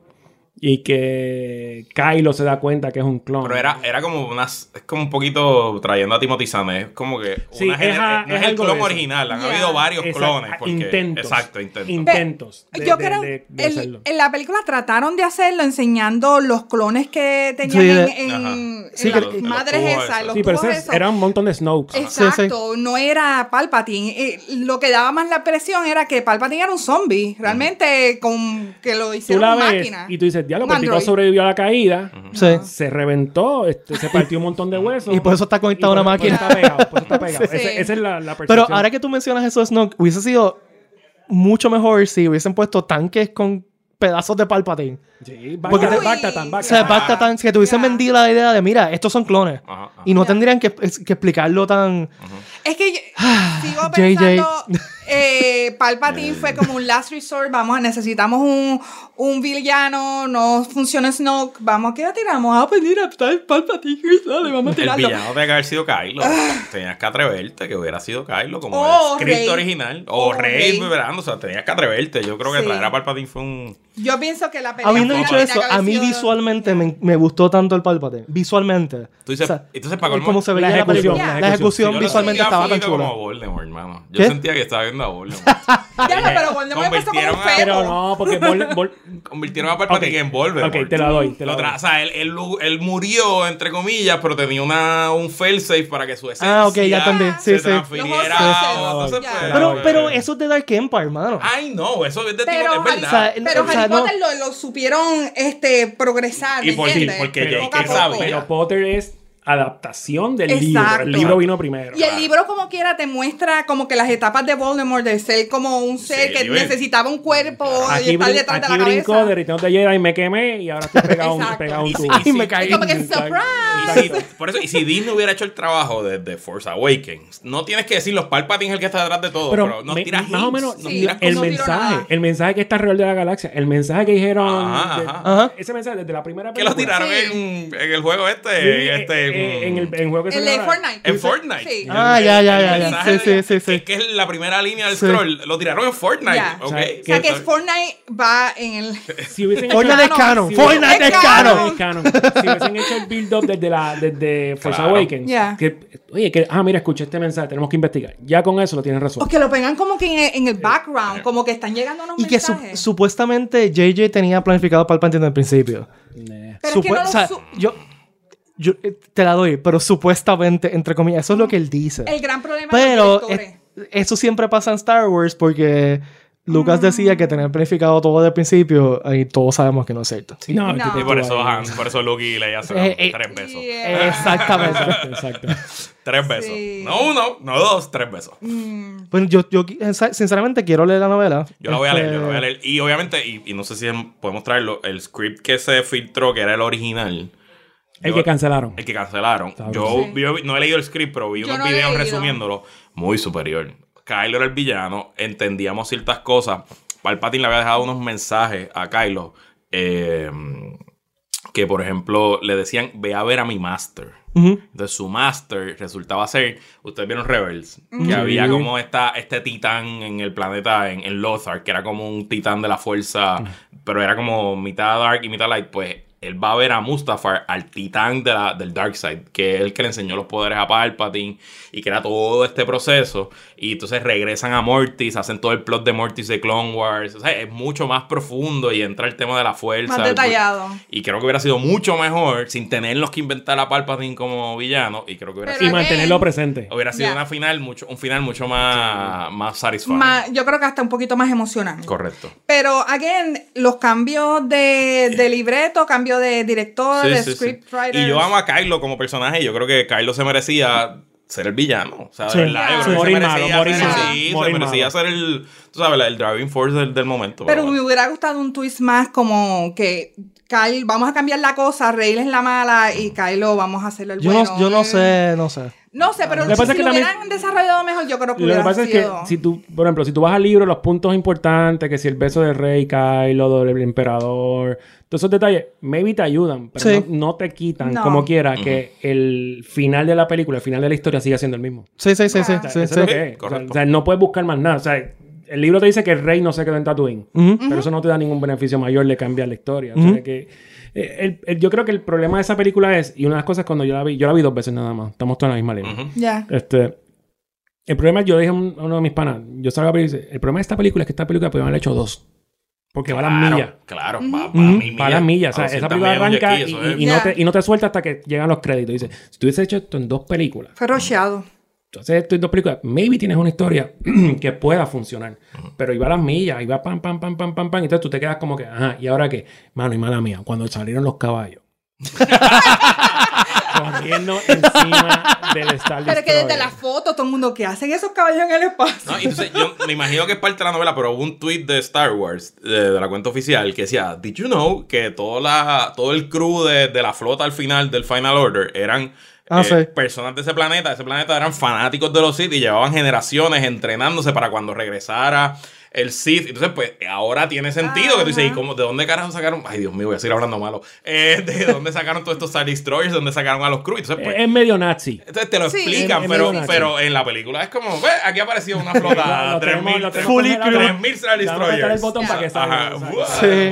Speaker 3: y que Kylo se da cuenta que es un clon.
Speaker 4: Pero era, era como unas, es como un poquito trayendo a Timothy Zahn, es como que
Speaker 3: Sí,
Speaker 4: una
Speaker 3: es
Speaker 4: gener-
Speaker 3: a-
Speaker 4: no
Speaker 3: es
Speaker 4: es el clon original, han
Speaker 2: Yeah.
Speaker 4: habido varios
Speaker 3: Exacto,
Speaker 4: clones. Porque,
Speaker 3: intentos.
Speaker 4: Exacto, intentos.
Speaker 3: Intentos. de-
Speaker 2: Yo
Speaker 3: de-
Speaker 2: creo
Speaker 3: de- de
Speaker 2: el-
Speaker 3: hacerlo.
Speaker 2: en la película trataron de hacerlo enseñando los clones que tenían
Speaker 1: Sí,
Speaker 2: en, en-
Speaker 1: Sí,
Speaker 2: las madres
Speaker 4: los tubos
Speaker 2: esas,
Speaker 3: Sí, pero ese es- era un montón de Snokes.
Speaker 2: Exacto, no era Palpatine. Eh, lo que daba más la impresión era que Palpatine era un zombie, realmente con que lo
Speaker 3: Tú
Speaker 2: hicieron
Speaker 3: la ves
Speaker 2: máquina.
Speaker 3: y tú dices, diablo,
Speaker 2: Un
Speaker 3: pues el tipo
Speaker 2: android.
Speaker 3: sobrevivió a la caída,
Speaker 1: Sí.
Speaker 3: se reventó, este, se partió un montón de huesos.
Speaker 1: Y por eso está conectado a una
Speaker 3: por- por eso
Speaker 1: máquina.
Speaker 3: está pegado, por eso está pegado.
Speaker 2: Sí.
Speaker 3: Ese- esa es la, la
Speaker 1: Pero ahora que tú mencionas eso Snoke, hubiese sido mucho mejor si hubiesen puesto tanques con pedazos de Palpatine.
Speaker 3: Sí,
Speaker 1: Porque te-
Speaker 3: Bacta- Bactatan,
Speaker 1: O
Speaker 3: Bactatan.
Speaker 1: sea, Bacta-Tan, que te hubiesen vendido la idea de, mira, estos son clones.
Speaker 4: Ajá, ajá.
Speaker 1: Y no tendrían que, que explicarlo tan...
Speaker 2: Es que yo- sigo
Speaker 1: JJ.
Speaker 2: pensando, eh, Palpatine fue como un last resort, vamos, necesitamos un, un villano, no funciona Snoke, vamos, ¿qué tiramos? A pedir a Palpatine, dale, vamos a
Speaker 4: El
Speaker 2: tirarlo.
Speaker 4: villano tenía que haber sido Kylo. Tenías que atreverte que hubiera sido Kylo como
Speaker 2: O
Speaker 4: el script
Speaker 2: Rey.
Speaker 4: original. O,
Speaker 2: O
Speaker 4: Rey,
Speaker 2: Rey.
Speaker 4: verano. O sea, tenías que atreverte. Yo creo que
Speaker 2: Sí.
Speaker 4: traer a Palpatine fue un...
Speaker 2: Yo pienso que la pelea
Speaker 1: Habiendo dicho eso, a mí visualmente me, me gustó tanto el Palpatine. Visualmente.
Speaker 4: Tú dices,
Speaker 1: O sea,
Speaker 4: entonces, para colmo,
Speaker 1: cómo se veía
Speaker 3: la
Speaker 1: la,
Speaker 3: ejecución, la
Speaker 1: La ejecución
Speaker 4: Yo lo
Speaker 1: visualmente estaba tan chula.
Speaker 4: como Voldemort, hermano. Yo
Speaker 1: ¿Qué?
Speaker 4: sentía que estaba viendo a Voldemort.
Speaker 2: Ya, no, pero Voldemort empezó como un feto.
Speaker 3: Pero no, porque Vol- Vol-
Speaker 4: Convirtieron a Palpatine
Speaker 3: Ok.
Speaker 4: en Voldemort.
Speaker 3: Ok, te la doy, te la doy.
Speaker 4: O sea, él, él, él murió, entre comillas, pero tenía una, un failsafe para que su esencia
Speaker 1: Ah, ok, ya entendí. Sí,
Speaker 4: se
Speaker 1: sí.
Speaker 4: transfiriera. Entonces,
Speaker 1: Pero, pero eso es de Dark Empire, hermano.
Speaker 4: Ay, no, eso es de tipo, es verdad.
Speaker 1: Sea, no-
Speaker 2: Potter lo, lo supieron este, progresar, ¿me
Speaker 4: Y por-
Speaker 2: entiendes?
Speaker 4: porque
Speaker 3: Pero-
Speaker 2: poco.
Speaker 4: sabía.
Speaker 3: pero Potter es adaptación del
Speaker 2: Exacto.
Speaker 3: libro. El libro vino primero.
Speaker 2: Y el libro como quiera te muestra como que las etapas de Voldemort de ser como un ser
Speaker 4: Sí,
Speaker 2: que
Speaker 4: y
Speaker 2: necesitaba un cuerpo y
Speaker 3: Aquí,
Speaker 2: estar detrás de la
Speaker 3: brincó
Speaker 2: cabeza.
Speaker 3: de Return of the Jedi y me quemé y ahora estoy pegado, un, pegado un
Speaker 4: Y si-
Speaker 3: tubo.
Speaker 1: Ay, me caí.
Speaker 2: Y como que surprise.
Speaker 4: Y si- por eso, y si Disney hubiera hecho el trabajo de, de Force Awakens, no tienes que decir los Palpatine es el que está detrás de todo, pero,
Speaker 3: Pero
Speaker 4: nos
Speaker 3: me-
Speaker 4: tiras
Speaker 3: más o menos
Speaker 4: nos
Speaker 2: Sí,
Speaker 4: tiras
Speaker 3: el
Speaker 2: no
Speaker 3: mensaje, el mensaje que está alrededor de la galaxia, el mensaje que dijeron,
Speaker 4: Ajá,
Speaker 3: de-
Speaker 4: ajá.
Speaker 1: Ajá.
Speaker 3: ese mensaje desde la primera
Speaker 4: que lo
Speaker 3: película.
Speaker 4: tiraron en, en el juego este, este
Speaker 3: eh, en el en juego que se
Speaker 2: El de
Speaker 3: llama-
Speaker 2: Fortnite.
Speaker 4: en Fortnite.
Speaker 2: Sí.
Speaker 1: Ah, ya, ya, ya, ya.
Speaker 4: mensaje
Speaker 1: Sí, sí, sí, sí.
Speaker 4: Que, que es la primera línea del
Speaker 1: Sí.
Speaker 4: scroll. Lo tiraron en Fortnite.
Speaker 2: Ya.
Speaker 4: ¿ok?
Speaker 3: O sea,
Speaker 2: O sea que Fortnite va en el...
Speaker 3: Si hubiesen hecho
Speaker 1: Fortnite es
Speaker 2: Canon.
Speaker 1: Fortnite
Speaker 2: Es canon.
Speaker 1: canon.
Speaker 3: es canon. Si hubiesen hecho el build-up desde, la, desde Force
Speaker 4: Claro.
Speaker 3: Awakens,
Speaker 2: Ya.
Speaker 3: que, oye, que, ah, mira, escuché este mensaje, tenemos que investigar. Ya con eso lo tienen
Speaker 2: O
Speaker 3: resuelto.
Speaker 2: que lo pegan como que en el, en el background, como que están llegando unos
Speaker 1: Y que su-
Speaker 2: mensajes.
Speaker 1: supuestamente JJ tenía planificado Palpatine desde el principio.
Speaker 3: Nah.
Speaker 2: Pero es que no lo
Speaker 1: o sea,
Speaker 2: su-
Speaker 1: yo, yo eh, te la doy, pero supuestamente, entre comillas, eso es lo que él dice.
Speaker 2: El gran problema
Speaker 1: Pero
Speaker 2: de los
Speaker 1: eh, eso siempre pasa en Star Wars porque Lucas decía que tenía planificado todo desde el principio y todos sabemos que no es cierto.
Speaker 3: No,
Speaker 2: No.
Speaker 3: tipo,
Speaker 4: Y por eso. Han- por eso Luke y Leia se
Speaker 1: Eh,
Speaker 4: dan
Speaker 1: eh,
Speaker 4: tres besos.
Speaker 2: Yeah.
Speaker 1: Exactamente.
Speaker 3: Exacto.
Speaker 4: Tres besos.
Speaker 2: Sí.
Speaker 4: No uno, no dos, tres besos.
Speaker 1: Bueno, yo, yo eh, sinceramente quiero leer la novela.
Speaker 4: Yo la voy a leer,
Speaker 1: Este,
Speaker 4: yo la voy a leer. Y obviamente, y, y no sé si podemos traerlo, el script que se filtró, que era el original.
Speaker 3: El
Speaker 4: yo-
Speaker 3: que cancelaron.
Speaker 4: El que cancelaron. Yo,
Speaker 2: Sí.
Speaker 4: yo no he leído el script, pero vi
Speaker 2: Yo
Speaker 4: unos
Speaker 2: no
Speaker 4: videos resumiéndolo. Muy superior. Kylo era el villano, entendíamos ciertas cosas. Palpatine le había dejado unos mensajes a Kylo. eh, que, por ejemplo, le decían, ve a ver a mi master.
Speaker 1: ujú.
Speaker 4: Entonces su master resultaba ser, ustedes vieron Rebels, que
Speaker 3: Sí.
Speaker 4: había como esta, este titán en el planeta, en, en Lothar, que era como un titán de la fuerza, pero era como mitad dark y mitad light, pues él va a ver a Mustafar, al titán de la, del Dark Side, que es el que le enseñó los poderes a Palpatine y que era todo este proceso. Y entonces regresan a Mortis, hacen todo el plot de Mortis de Clone Wars. O sea, es mucho más profundo y entra el tema de la fuerza.
Speaker 2: Más detallado.
Speaker 4: Y creo que hubiera sido mucho mejor sin tenerlos que inventar a Palpatine como villano. Y creo que hubiera
Speaker 2: Pero
Speaker 3: Y
Speaker 4: sido,
Speaker 2: again,
Speaker 3: mantenerlo presente.
Speaker 4: hubiera sido una final mucho, un final mucho más, más.
Speaker 2: Ma- yo creo que hasta un poquito más emocionante.
Speaker 4: Correcto.
Speaker 2: Pero, again, los cambios de, de libreto, cambio de director,
Speaker 4: Sí,
Speaker 2: de
Speaker 4: sí, sí.
Speaker 2: scriptwriter.
Speaker 4: Y yo amo a Kylo como personaje. Yo creo que Kylo se merecía ser el villano. O sea, de
Speaker 1: Sí.
Speaker 4: verdad, yo creo que
Speaker 3: Morir
Speaker 4: se
Speaker 3: malo,
Speaker 4: merecía,
Speaker 3: morir
Speaker 4: ser,
Speaker 2: malo,
Speaker 4: sí,
Speaker 3: morir
Speaker 4: se merecía
Speaker 3: malo.
Speaker 4: ser el, tú sabes, el driving force del, del momento.
Speaker 2: Pero me
Speaker 4: bueno.
Speaker 2: hubiera gustado un twist más como que Kyle, vamos a cambiar la cosa, Rey es la mala y Kylo vamos a hacerle el
Speaker 1: Yo,
Speaker 2: bueno.
Speaker 1: no, yo no sé, no sé.
Speaker 2: No sé, pero
Speaker 3: Lo que pasa
Speaker 2: si
Speaker 3: es que
Speaker 2: lo
Speaker 3: también-
Speaker 2: hubieran desarrollado mejor, yo creo que
Speaker 3: Lo que pasa es
Speaker 2: sido...
Speaker 3: que si tú, por ejemplo, si tú vas al libro, los puntos importantes, que si el beso del rey, Kylo, del emperador, todos esos detalles, maybe te ayudan, pero
Speaker 1: Sí.
Speaker 3: no, no te quitan,
Speaker 2: No.
Speaker 3: como quiera, que el final de la película, el final de la historia siga siendo el mismo.
Speaker 1: Sí, sí, sí, sí.
Speaker 2: Ah.
Speaker 3: O sea,
Speaker 1: sí,
Speaker 3: eso
Speaker 1: sí.
Speaker 3: es lo que es. O sea,
Speaker 4: Correcto.
Speaker 3: o sea, no puedes buscar más nada. O sea, el libro te dice que el rey no se quedó en Tatooine.
Speaker 1: Ujú.
Speaker 3: Pero eso no te da ningún beneficio mayor de cambiar la historia. O sea, que, el- el- yo creo que el problema de esa película es, y una de las cosas cuando yo la vi, yo la vi dos veces nada más, estamos todos en la misma línea.
Speaker 4: Ujú.
Speaker 2: Ya.
Speaker 3: Este, el problema, yo dije a un- a uno de mis panas, yo salgo a ver y dice, el problema de esta película es que esta película podrían haber hecho dos. Porque va a las
Speaker 4: Claro,
Speaker 3: millas.
Speaker 4: Claro, va, va
Speaker 3: Va a las millas. O sea,
Speaker 4: a
Speaker 3: esa
Speaker 4: 200
Speaker 3: película arranca
Speaker 4: jet
Speaker 3: y, no te, y no te suelta hasta que llegan los créditos. Dice, si tú hubiese hecho esto en dos películas,
Speaker 2: Fue rocheado.
Speaker 3: Entonces esto en dos películas, maybe tienes una historia que pueda funcionar. Pero iba a las millas, iba pam, pam, pam, pam, pam, pam. Entonces tú te quedas como que, ajá, ¿y ahora qué? Mano, y mala mía, cuando salieron los caballos. corriendo encima del Star
Speaker 2: Pero es que desde
Speaker 3: Destroyer.
Speaker 2: la foto, todo el mundo, ¿qué hacen esos caballos en el espacio?
Speaker 4: No, y entonces yo me imagino que es parte de la novela, pero hubo un tweet de Star Wars, de, de la cuenta oficial, que decía, Did you know que toda la, todo el crew de, de la flota al final del Final Order eran
Speaker 1: Ah,
Speaker 4: eh,
Speaker 1: sí.
Speaker 4: personas de ese planeta, ese planeta eran fanáticos de los Sith y llevaban generaciones entrenándose para cuando regresara el Sith. Entonces, pues, ahora tiene sentido que tú dices, ¿y cómo, de dónde carajo sacaron? Ay, Dios mío, voy a seguir hablando malo. Eh, ¿De dónde sacaron todos estos Star Destroyers? ¿De dónde sacaron a los crew? Entonces, pues,
Speaker 3: Es es medio nazi.
Speaker 4: entonces te lo
Speaker 2: Sí.
Speaker 4: explican,
Speaker 3: Es-
Speaker 4: pero, pero en la película es como, ve, aquí apareció una flota,
Speaker 3: Lo tenemos-
Speaker 4: 3000
Speaker 3: lo tenemos
Speaker 1: Fully
Speaker 3: congelado.
Speaker 1: crew.
Speaker 4: 3000 Star Destroyers.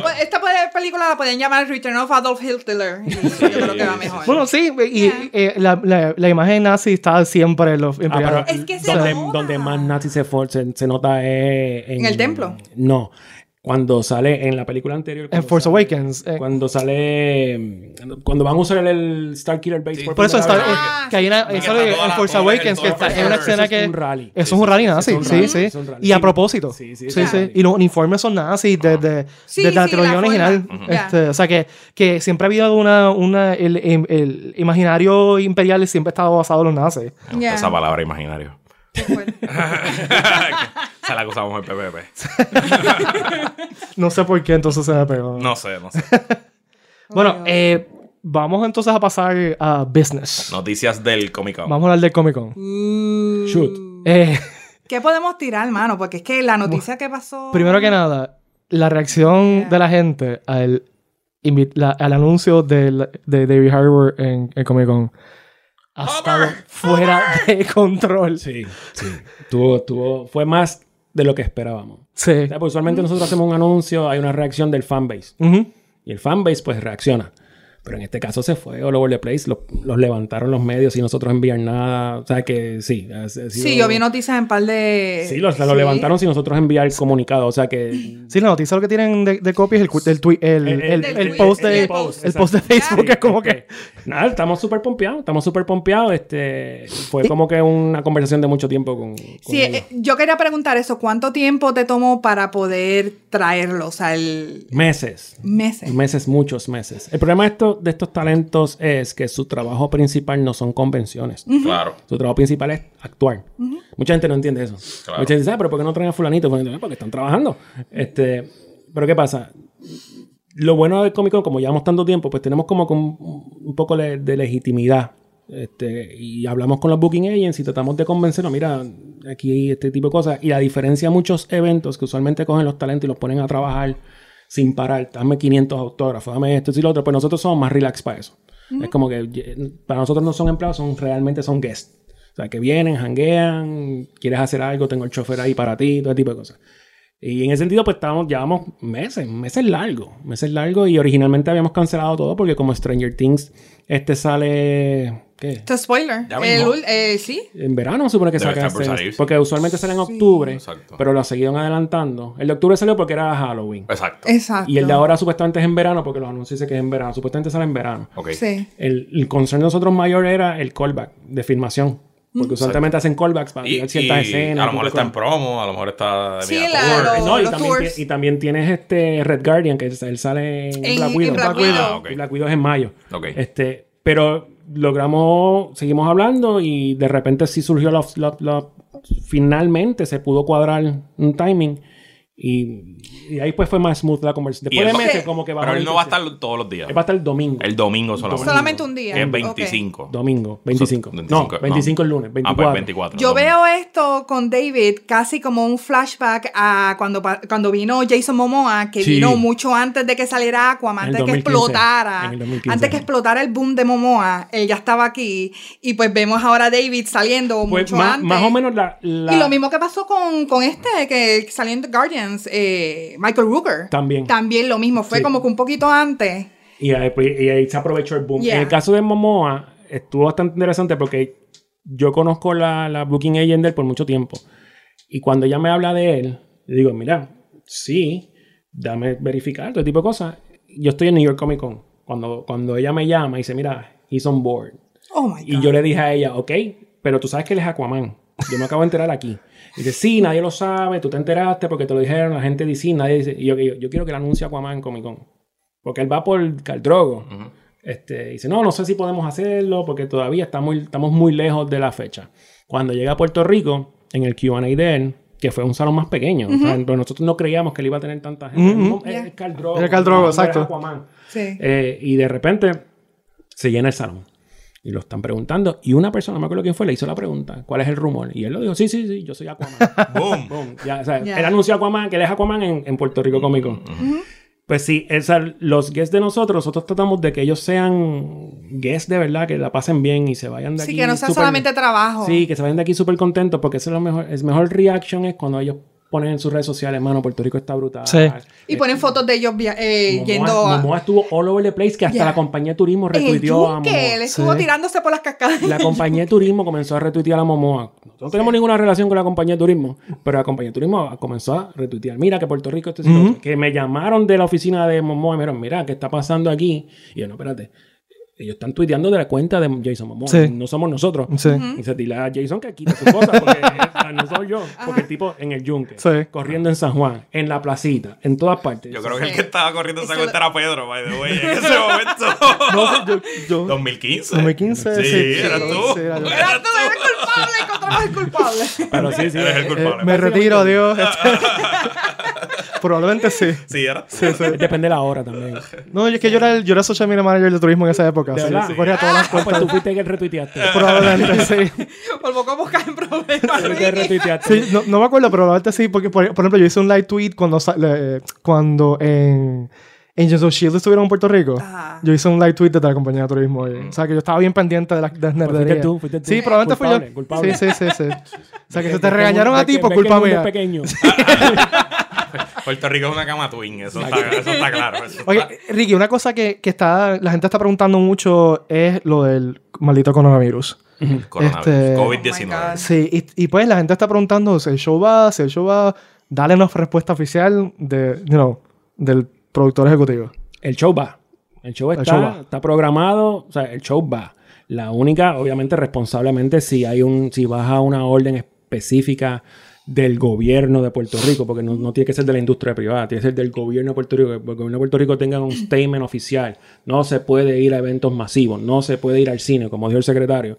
Speaker 2: Pues esta pe- película la pueden llamar Return of Adolf Hitler. Yo creo que va mejor.
Speaker 1: Bueno, sí, y
Speaker 2: Yeah.
Speaker 1: eh, la, la, la imagen nazi está siempre en los
Speaker 3: Ah, pero.
Speaker 2: Es que
Speaker 3: donde, donde más nazi se, for- se, se nota es
Speaker 2: ¿En el templo?
Speaker 3: No. Cuando sale en la película anterior.
Speaker 1: en Force
Speaker 3: sale-
Speaker 1: Awakens. eh,
Speaker 3: Cuando sale. Cuando van a usar el, el Starkiller Base
Speaker 4: Sí.
Speaker 1: por eso está.
Speaker 2: Ah,
Speaker 1: que hay una,
Speaker 2: sí.
Speaker 1: eso
Speaker 4: Que
Speaker 1: en Force
Speaker 4: el-
Speaker 1: Awakens, que está,
Speaker 4: el
Speaker 1: es una
Speaker 4: Eso
Speaker 1: escena
Speaker 3: es
Speaker 1: que...
Speaker 3: un rally.
Speaker 1: Eso es un rally nazi,
Speaker 3: es
Speaker 1: sí, sí.
Speaker 3: es.
Speaker 1: Y a propósito.
Speaker 3: Sí, sí,
Speaker 1: Sí,
Speaker 3: es.
Speaker 1: Y los uniformes son nazis desde, la
Speaker 2: sí,
Speaker 1: trilogía original. Este, O sea, que, que siempre ha habido una... una el, el- el imaginario imperial siempre ha estado basado en los nazis.
Speaker 4: Esa palabra imaginario. Se la acusamos en PPP.
Speaker 1: No sé por qué entonces se me pegó.
Speaker 4: No sé, no sé.
Speaker 1: Bueno,
Speaker 2: Oh,
Speaker 1: eh, vamos entonces a pasar a business.
Speaker 4: Noticias del Comic Con.
Speaker 1: Vamos a hablar del Comic Con.
Speaker 2: Uh,
Speaker 3: Shoot.
Speaker 1: Eh,
Speaker 2: ¿Qué podemos tirar, mano? Porque es que la noticia que pasó.
Speaker 1: primero que nada, la reacción
Speaker 2: Yeah.
Speaker 1: de la gente al, la- al anuncio del- de David Harbour en el Comic Con ha estado fuera de control.
Speaker 3: Sí, sí. Tuvo, tuvo, fue más de lo que esperábamos.
Speaker 1: Sí.
Speaker 3: O sea, pues, usualmente nosotros hacemos un anuncio, hay una reacción del fanbase. Y el fanbase pues reacciona. Pero en este caso se fue all over the place. Los, los levantaron los medios y nosotros enviar nada. O sea que sí. ha- ha sido-
Speaker 2: Sí, yo vi noticias en par de.
Speaker 3: Sí, los, lo levantaron sin nosotros enviar el comunicado. O sea que...
Speaker 1: Sí, la noticia lo que tienen de, de copia es el, el, el,
Speaker 3: El-
Speaker 1: el,
Speaker 3: el-
Speaker 1: el
Speaker 2: el
Speaker 1: post de,
Speaker 2: el post,
Speaker 1: el post de. Facebook.
Speaker 3: Sí,
Speaker 1: es como que...
Speaker 3: Nada, estamos súper pompeados. Estamos súper pompeados. Este, fue como que una conversación de mucho tiempo con... con
Speaker 2: Sí, eh, yo quería preguntar eso. ¿Cuánto tiempo te tomó para poder traerlo? O sea, el.
Speaker 3: Meses.
Speaker 2: Meses.
Speaker 3: Meses, muchos meses. El problema de, esto- de estos talentos es que su trabajo principal no son convenciones.
Speaker 4: Claro.
Speaker 3: Su trabajo principal es actuar. Mucha gente no entiende eso.
Speaker 4: Claro.
Speaker 3: Mucha gente dice, ah, pero ¿por qué no traen a fulanito? Fulanito, "Ah, Porque están trabajando. Este, pero ¿qué pasa? Lo bueno del Comic Con, como llevamos tanto tiempo, pues tenemos como un, un poco le- de legitimidad. Este, y hablamos con los booking agents y tratamos de convencerlos, mira, aquí hay este tipo de cosas. Y la diferencia a muchos eventos que usualmente cogen los talentos y los ponen a trabajar sin parar, dame 500 autógrafos, dame esto y lo otro, pues nosotros somos más relax para eso. Es como que para nosotros no son empleados, son realmente son guests. O sea, que vienen, hanguean, quieres hacer algo, tengo el chofer ahí para ti, todo ese tipo de cosas. Y en ese sentido, pues estábamos, llevamos meses, meses largos, meses largos. Y originalmente habíamos cancelado todo porque como Stranger Things, este sale, ¿qué?
Speaker 2: Esto es spoiler.
Speaker 4: Ya
Speaker 2: El
Speaker 4: mismo.
Speaker 2: eh, sí.
Speaker 3: En verano supone que
Speaker 4: Debe
Speaker 3: saca
Speaker 4: estar por
Speaker 3: este-
Speaker 4: salir, sí.
Speaker 3: Porque usualmente sale en octubre,
Speaker 4: Exacto.
Speaker 3: pero lo siguieron adelantando. El de octubre salió porque era Halloween.
Speaker 4: Exacto.
Speaker 2: Exacto.
Speaker 3: Y el de ahora supuestamente es en verano porque los anuncios dicen que es en verano. Supuestamente sale en verano.
Speaker 4: Ok.
Speaker 2: Sí.
Speaker 3: El, el concern de nosotros mayor era el callback de filmación. Porque usualmente hacen callbacks para
Speaker 4: Y,
Speaker 3: tirar ciertas
Speaker 4: y
Speaker 3: escenas.
Speaker 4: a lo mejor está en promo, a lo mejor está de
Speaker 2: Sí,
Speaker 4: mira,
Speaker 2: la-
Speaker 4: tour.
Speaker 3: No, y también,
Speaker 2: tours.
Speaker 3: ti- y también tienes este Red Guardian, que es- él sale en,
Speaker 2: En-
Speaker 3: Black
Speaker 2: en
Speaker 3: Widow.
Speaker 2: Black
Speaker 4: Widow.
Speaker 2: Widow.
Speaker 4: Ah, ok.
Speaker 3: Y Black Widow es en mayo.
Speaker 4: Ok.
Speaker 3: Este, pero logramos, seguimos hablando y de repente sí surgió la, la- la- finalmente se pudo cuadrar un timing y, y ahí pues fue más smooth la conversación.
Speaker 4: Y
Speaker 3: Después de
Speaker 4: va-
Speaker 3: meses como que bajó
Speaker 4: Pero él no va a estar todos los días.
Speaker 3: Él va a estar el domingo.
Speaker 4: El domingo solamente.
Speaker 2: Solamente un día.
Speaker 4: Es
Speaker 2: Ok.
Speaker 4: 25.
Speaker 3: Domingo, 25.
Speaker 4: So- 25,
Speaker 3: no, 25 el lunes,
Speaker 4: Ah,
Speaker 3: 24.
Speaker 4: pues 24.
Speaker 2: Yo
Speaker 4: domingo.
Speaker 2: veo esto con David casi como un flashback a cuando, cuando vino Jason Momoa, que
Speaker 3: Sí.
Speaker 2: vino mucho antes de que saliera Aquaman, antes de que
Speaker 3: 2015.
Speaker 2: explotara.
Speaker 3: En el 2015.
Speaker 2: Antes que explotara el boom de Momoa, él ya estaba aquí. Y pues vemos ahora a David saliendo
Speaker 3: Pues
Speaker 2: mucho
Speaker 3: más,
Speaker 2: antes.
Speaker 3: más o menos la, la-
Speaker 2: Y lo mismo que pasó con, con este que salió en The Guardians, eh, Michael Rooker.
Speaker 3: También.
Speaker 2: También lo mismo, fue
Speaker 3: Sí.
Speaker 2: como que un poquito antes.
Speaker 3: Y ahí, pues, y ahí se aprovechó el boom.
Speaker 2: Yeah.
Speaker 3: En el caso de Momoa, estuvo bastante interesante porque yo conozco la, la booking agent de él por mucho tiempo. Y cuando ella me habla de él, le digo, mira, sí, dame verificar, todo tipo de cosas. Yo estoy en New York Comic Con. Cuando, cuando ella me llama y dice, mira, he's on board.
Speaker 2: Oh my God.
Speaker 3: Y yo le dije a ella, ok, pero tú sabes que él es Aquaman. Yo me acabo de enterar aquí. Y dice, sí, nadie lo sabe, tú te enteraste porque te lo dijeron, la gente dice, sí, nadie dice. Y yo, yo, yo quiero que él anuncie Aquaman en Comic Con. Porque él va por Caldrogo. este, dice, no, no sé si podemos hacerlo porque todavía está muy, estamos muy lejos de la fecha. Cuando llega a Puerto Rico, en el QA de él, que fue un salón más pequeño, o sea, pero nosotros no creíamos que él iba a tener tanta gente.
Speaker 1: Ujú.
Speaker 3: Es-
Speaker 2: Yeah.
Speaker 3: Es Khal Drogo,
Speaker 1: Era Khal Drogo,
Speaker 3: no, no era
Speaker 1: exacto.
Speaker 3: Aquaman.
Speaker 2: Sí.
Speaker 3: Eh, y de repente se llena el salón. Y lo están preguntando. Y una persona, no me acuerdo quién fue, le hizo la pregunta: ¿Cuál es el rumor? Y él lo dijo: Sí, sí, sí, yo soy Aquaman.
Speaker 4: Boom.
Speaker 3: Boom. Ya, o sea. Él anunció Aquaman, que él es Aquaman en, en Puerto Rico Comic Con. Pues sí, esa- los guests de nosotros, nosotros tratamos de que ellos sean guests de verdad, que la pasen bien y se vayan de aquí.
Speaker 2: Sí, que no sea solamente trabajo.
Speaker 3: Sí, que se vayan de aquí súper contentos porque eso es lo mejor. El mejor reaction es cuando ellos ponen en sus redes sociales, mano, Puerto Rico está brutal.
Speaker 1: Sí.
Speaker 2: Y ponen fotos de ellos via- eh,
Speaker 3: Momoa,
Speaker 2: yendo a...
Speaker 3: Momoa estuvo all over the place que hasta la compañía de turismo retuiteó a Momoa.
Speaker 2: él estuvo
Speaker 1: Sí.
Speaker 2: tirándose por las cascadas.
Speaker 3: La compañía de turismo comenzó a retuitear a Momoa. No tenemos ninguna relación con la compañía de turismo, pero la compañía de turismo comenzó a retuitear. Mira que Puerto Rico, lo otro. que me llamaron de la oficina de Momoa y me dijeron, mira, ¿qué está pasando aquí? Y yo, no, espérate. Ellos están tuiteando de la cuenta de Jason Momoa.
Speaker 1: Sí.
Speaker 3: No somos nosotros.
Speaker 1: Sí.
Speaker 3: Y se dile a Jason que quite su cosa, porque no soy yo. Porque el tipo en el yunque,
Speaker 1: Sí.
Speaker 3: corriendo en San Juan, en la placita, en todas partes.
Speaker 4: Yo creo que el que estaba corriendo esa
Speaker 2: Eso
Speaker 4: cuenta
Speaker 2: lo-
Speaker 4: era Pedro, by the way, en ese momento.
Speaker 1: No, yo, yo-
Speaker 4: 2015.
Speaker 1: 2015,
Speaker 4: Sí,
Speaker 1: sí.
Speaker 4: eras
Speaker 1: Sí,
Speaker 4: tú.
Speaker 1: sí, era.
Speaker 2: Era tú, eres culpable, encontramos el culpable.
Speaker 3: Pero sí, sí.
Speaker 4: Eres el
Speaker 3: eh,
Speaker 4: culpable.
Speaker 1: Eh, me retiro, adiós. Probablemente sí.
Speaker 4: Sí, eras tú.
Speaker 1: Sí, sí.
Speaker 3: Depende de la hora también.
Speaker 1: No, es que yo era, el, yo era social media manager de turismo en esa época.
Speaker 3: ¿De
Speaker 1: sí,
Speaker 3: verdad?
Speaker 1: sí, corría todas las
Speaker 3: Ah, pues
Speaker 1: cuentas.
Speaker 3: tú fuiste el que retuiteaste.
Speaker 1: Probablemente sí.
Speaker 2: Por poco buscar en problemas.
Speaker 1: Sí, no, no me acuerdo, pero probablemente sí, porque por, por ejemplo yo hice un live tweet cuando, cuando en Agents of Shield estuvieron en Puerto Rico.
Speaker 2: Ajá.
Speaker 1: Yo hice un live tweet desde la compañía de turismo. y- O sea, que yo estaba bien pendiente de las de las
Speaker 3: Pues
Speaker 1: nerderías.
Speaker 3: fuiste tú, fuiste tú.
Speaker 1: Sí, probablemente fui yo.
Speaker 3: culpable.
Speaker 1: Sí, sí, sí, sí. O sea, que se te
Speaker 3: Ves que
Speaker 1: regañaron a ti por culpa mía.
Speaker 3: pequeño.
Speaker 4: Puerto Rico es una cama twin, eso está, eso está claro. eso
Speaker 1: Oye,
Speaker 4: está-
Speaker 1: Ricky, una cosa que, que está, la gente está preguntando mucho es lo del maldito coronavirus.
Speaker 4: Coronavirus,
Speaker 1: este-
Speaker 4: COVID-19.
Speaker 2: Oh my God.
Speaker 1: Sí, y, y pues la gente está preguntando si el show va, si el show va, dale una respuesta oficial de, you know, del productor ejecutivo.
Speaker 3: El show va. El show está,
Speaker 1: show
Speaker 3: está programado. O sea, el show va. La única, obviamente, responsablemente, si hay un, si vas a una orden específica del gobierno de Puerto Rico, porque no, no tiene que ser de la industria privada, tiene que ser del gobierno de Puerto Rico, que el gobierno de Puerto Rico tenga un statement oficial. No se puede ir a eventos masivos, no se puede ir al cine, como dijo el secretario.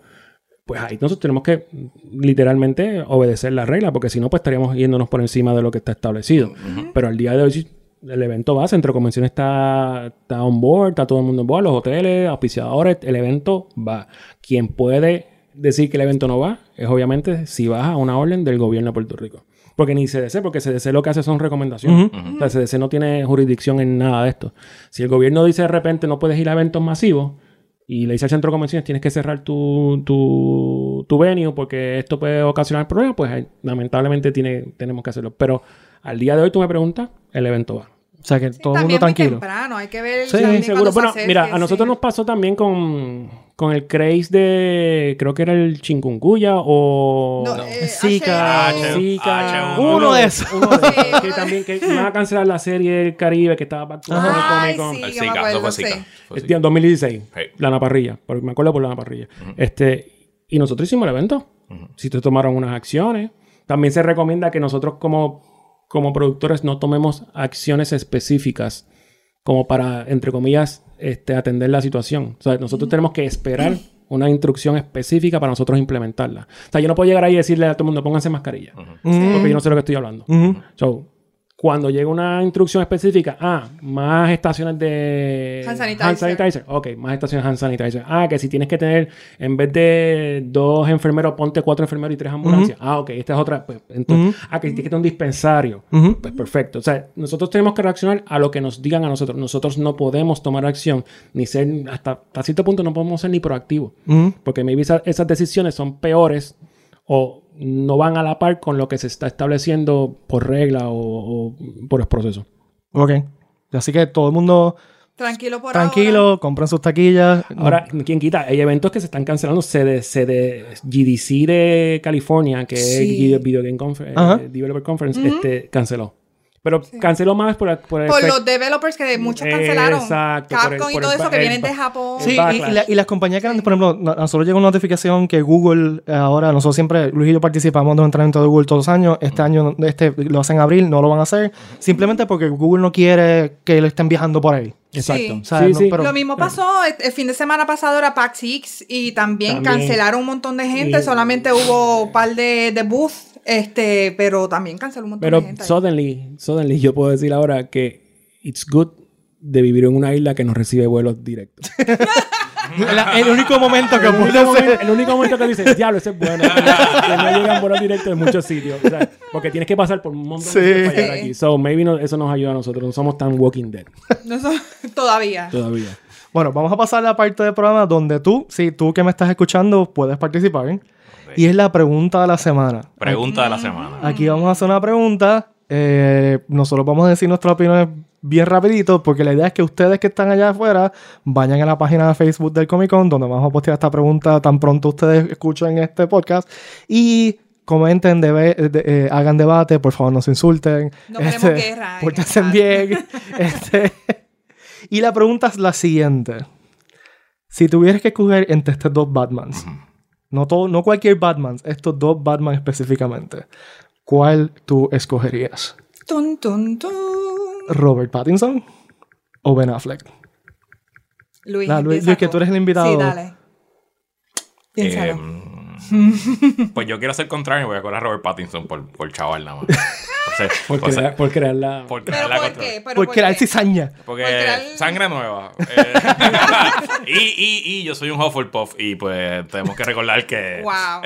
Speaker 3: Pues ahí nosotros tenemos que literalmente obedecer la regla, porque si no, pues estaríamos yéndonos por encima de lo que está establecido. Pero al día de hoy, el evento va, Centro de Convenciones está, está on board, está todo el mundo on board, los hoteles, auspiciadores, el evento va. Quien puede decir que el evento no va es obviamente si baja a una orden del gobierno de Puerto Rico. Porque ni CDC, porque CDC lo que hace son recomendaciones. O sea, CDC no tiene jurisdicción en nada de esto. Si el gobierno dice de repente no puedes ir a eventos masivos, y le dice al centro de convenciones tienes que cerrar tu, tu, tu venue porque esto puede ocasionar problemas, pues lamentablemente tiene, tenemos que hacerlo. Pero al día de hoy tú me preguntas, el evento va.
Speaker 1: O sea, que todo el
Speaker 2: También
Speaker 1: mundo
Speaker 2: muy
Speaker 1: tranquilo.
Speaker 2: temprano, hay que ver
Speaker 1: Sí,
Speaker 2: también
Speaker 3: Seguro.
Speaker 2: se
Speaker 3: Bueno,
Speaker 2: acerque,
Speaker 3: mira, a nosotros
Speaker 2: sí.
Speaker 3: nos pasó también con, con el craze de, creo que era el chikungunya o...
Speaker 2: No,
Speaker 3: No.
Speaker 2: eh,
Speaker 1: Zika,
Speaker 2: H1N1.
Speaker 3: Zika,
Speaker 4: H1N1.
Speaker 1: Uno de esos.
Speaker 3: Uno de esos.
Speaker 2: Sí,
Speaker 3: que
Speaker 2: uno-
Speaker 3: también que iban a cancelar la serie del Caribe que estaba back
Speaker 2: Ay,
Speaker 3: con
Speaker 2: sí,
Speaker 4: El Zika,
Speaker 2: acuerdo,
Speaker 4: fue
Speaker 2: sí.
Speaker 4: Zika. Fue
Speaker 3: Este,
Speaker 4: Zika.
Speaker 3: en 2016.
Speaker 4: Sí.
Speaker 3: Lana Parrilla. Porque me acuerdo por Lana Parrilla. Este, y nosotros hicimos el evento. Si te tomaron unas acciones. También se recomienda que nosotros como, como productores no tomemos acciones específicas como para, entre comillas, este, atender la situación. O sea, nosotros tenemos que esperar una instrucción específica para nosotros implementarla. O sea, yo no puedo llegar ahí y decirle a todo el mundo, pónganse mascarilla. Porque yo no sé lo que estoy hablando.
Speaker 1: Ujú.
Speaker 3: So, cuando llega una instrucción específica, ah, más estaciones de
Speaker 2: Hand sanitizer.
Speaker 3: Ok, más estaciones hand sanitizer. Ah, que si tienes que tener, en vez de dos enfermeros, ponte cuatro enfermeros y tres ambulancias. Ah, ok, esta es otra. Pues, entonces, Ah, que si tienes que tener un dispensario. Pues perfecto. O sea, nosotros tenemos que reaccionar a lo que nos digan a nosotros. Nosotros no podemos tomar acción, ni ser, hasta, hasta cierto punto no podemos ser ni proactivos. Porque maybe esa- esas decisiones son peores o no van a la par con lo que se está estableciendo por regla o, o por el proceso.
Speaker 1: Ok. Así que todo el mundo
Speaker 2: Tranquilo por ahora.
Speaker 1: tranquilo, compren sus taquillas.
Speaker 3: Ahora, ¿quién quita? Hay eventos que se están cancelando. CD, CD, GDC de California, que
Speaker 2: Sí.
Speaker 3: es Video, Video Game Confer-
Speaker 1: Ajá.
Speaker 3: eh, Developer Conference, este, canceló. Pero canceló más por, el- por el
Speaker 2: Por los developers que muchos cancelaron.
Speaker 3: Exacto, por el-
Speaker 2: Capcom y todo
Speaker 3: el-
Speaker 2: eso que
Speaker 3: el-
Speaker 2: vienen de Japón.
Speaker 1: Sí, y, y la- y las compañías grandes, por ejemplo, a nosotros llegó una notificación que Google, eh, ahora nosotros siempre, Luis y yo participamos de un entrenamiento de Google todos los años. Este año este lo hacen en abril, no lo van a hacer. Simplemente porque Google no quiere que lo estén viajando por ahí.
Speaker 3: Exacto.
Speaker 2: Sí.
Speaker 1: O sea,
Speaker 3: Sí,
Speaker 1: no,
Speaker 3: sí.
Speaker 1: pero-
Speaker 2: Lo mismo pasó el, el fin de semana pasado era PAX X y también,
Speaker 3: También.
Speaker 2: cancelaron un montón de gente.
Speaker 3: Y-
Speaker 2: Solamente hubo un par de, de booths, este, pero también canceló un montón
Speaker 3: Pero
Speaker 2: de gente. ahí.
Speaker 3: suddenly, suddenly yo puedo decir ahora que it's good de vivir en una isla que no recibe vuelos directos.
Speaker 1: La- el único momento que
Speaker 3: El único, momento, el único momento que dices, diablo, ese es bueno. que no llegan por directo en muchos sitios. O sea, porque tienes que pasar por un montón
Speaker 1: Sí.
Speaker 3: de sitios para llegar aquí. So, maybe no- eso nos ayuda a nosotros. No somos tan Walking Dead
Speaker 2: No son- todavía.
Speaker 3: todavía.
Speaker 1: Bueno, vamos a pasar a la parte del programa donde tú, sí, tú que me estás escuchando, puedes participar. Y es la pregunta de la semana.
Speaker 4: Pregunta de la semana.
Speaker 1: Aquí vamos a hacer una pregunta. eh, nosotros vamos a decir nuestras opiniones bien rapidito porque la idea es que ustedes que están allá afuera vayan a la página de Facebook del Comic Con donde vamos a postear esta pregunta tan pronto ustedes escuchen este podcast y comenten, debe- de- eh, hagan debate, por favor no se insulten.
Speaker 2: No queremos guerra en
Speaker 1: Pórtense bien. Este, y la pregunta es la siguiente. Si tuvieras que escoger entre estos dos Batmans, no, todo, no cualquier Batman, estos dos Batman específicamente, ¿cuál tú escogerías?
Speaker 2: Tun, tun, tun.
Speaker 1: ¿Robert Pattinson o Ben Affleck?
Speaker 2: Luis,
Speaker 1: Nah, Luis, Luis, que tú eres el invitado.
Speaker 2: Sí, dale. Piénsalo.
Speaker 4: Eh, pues yo quiero hacer contrario y voy a coger a Robert Pattinson por, por chaval nada más.
Speaker 3: Por,
Speaker 4: o sea,
Speaker 3: crear, por crear la...
Speaker 4: por
Speaker 2: ¿Pero
Speaker 4: crear la
Speaker 2: por
Speaker 4: contra-
Speaker 2: qué? ¿Pero
Speaker 1: Porque
Speaker 2: por qué?
Speaker 1: cizaña.
Speaker 4: Porque
Speaker 2: Por crear-
Speaker 4: sangre nueva. Eh, y, y, y yo soy un Hufflepuff y pues tenemos que recordar que
Speaker 2: Wow.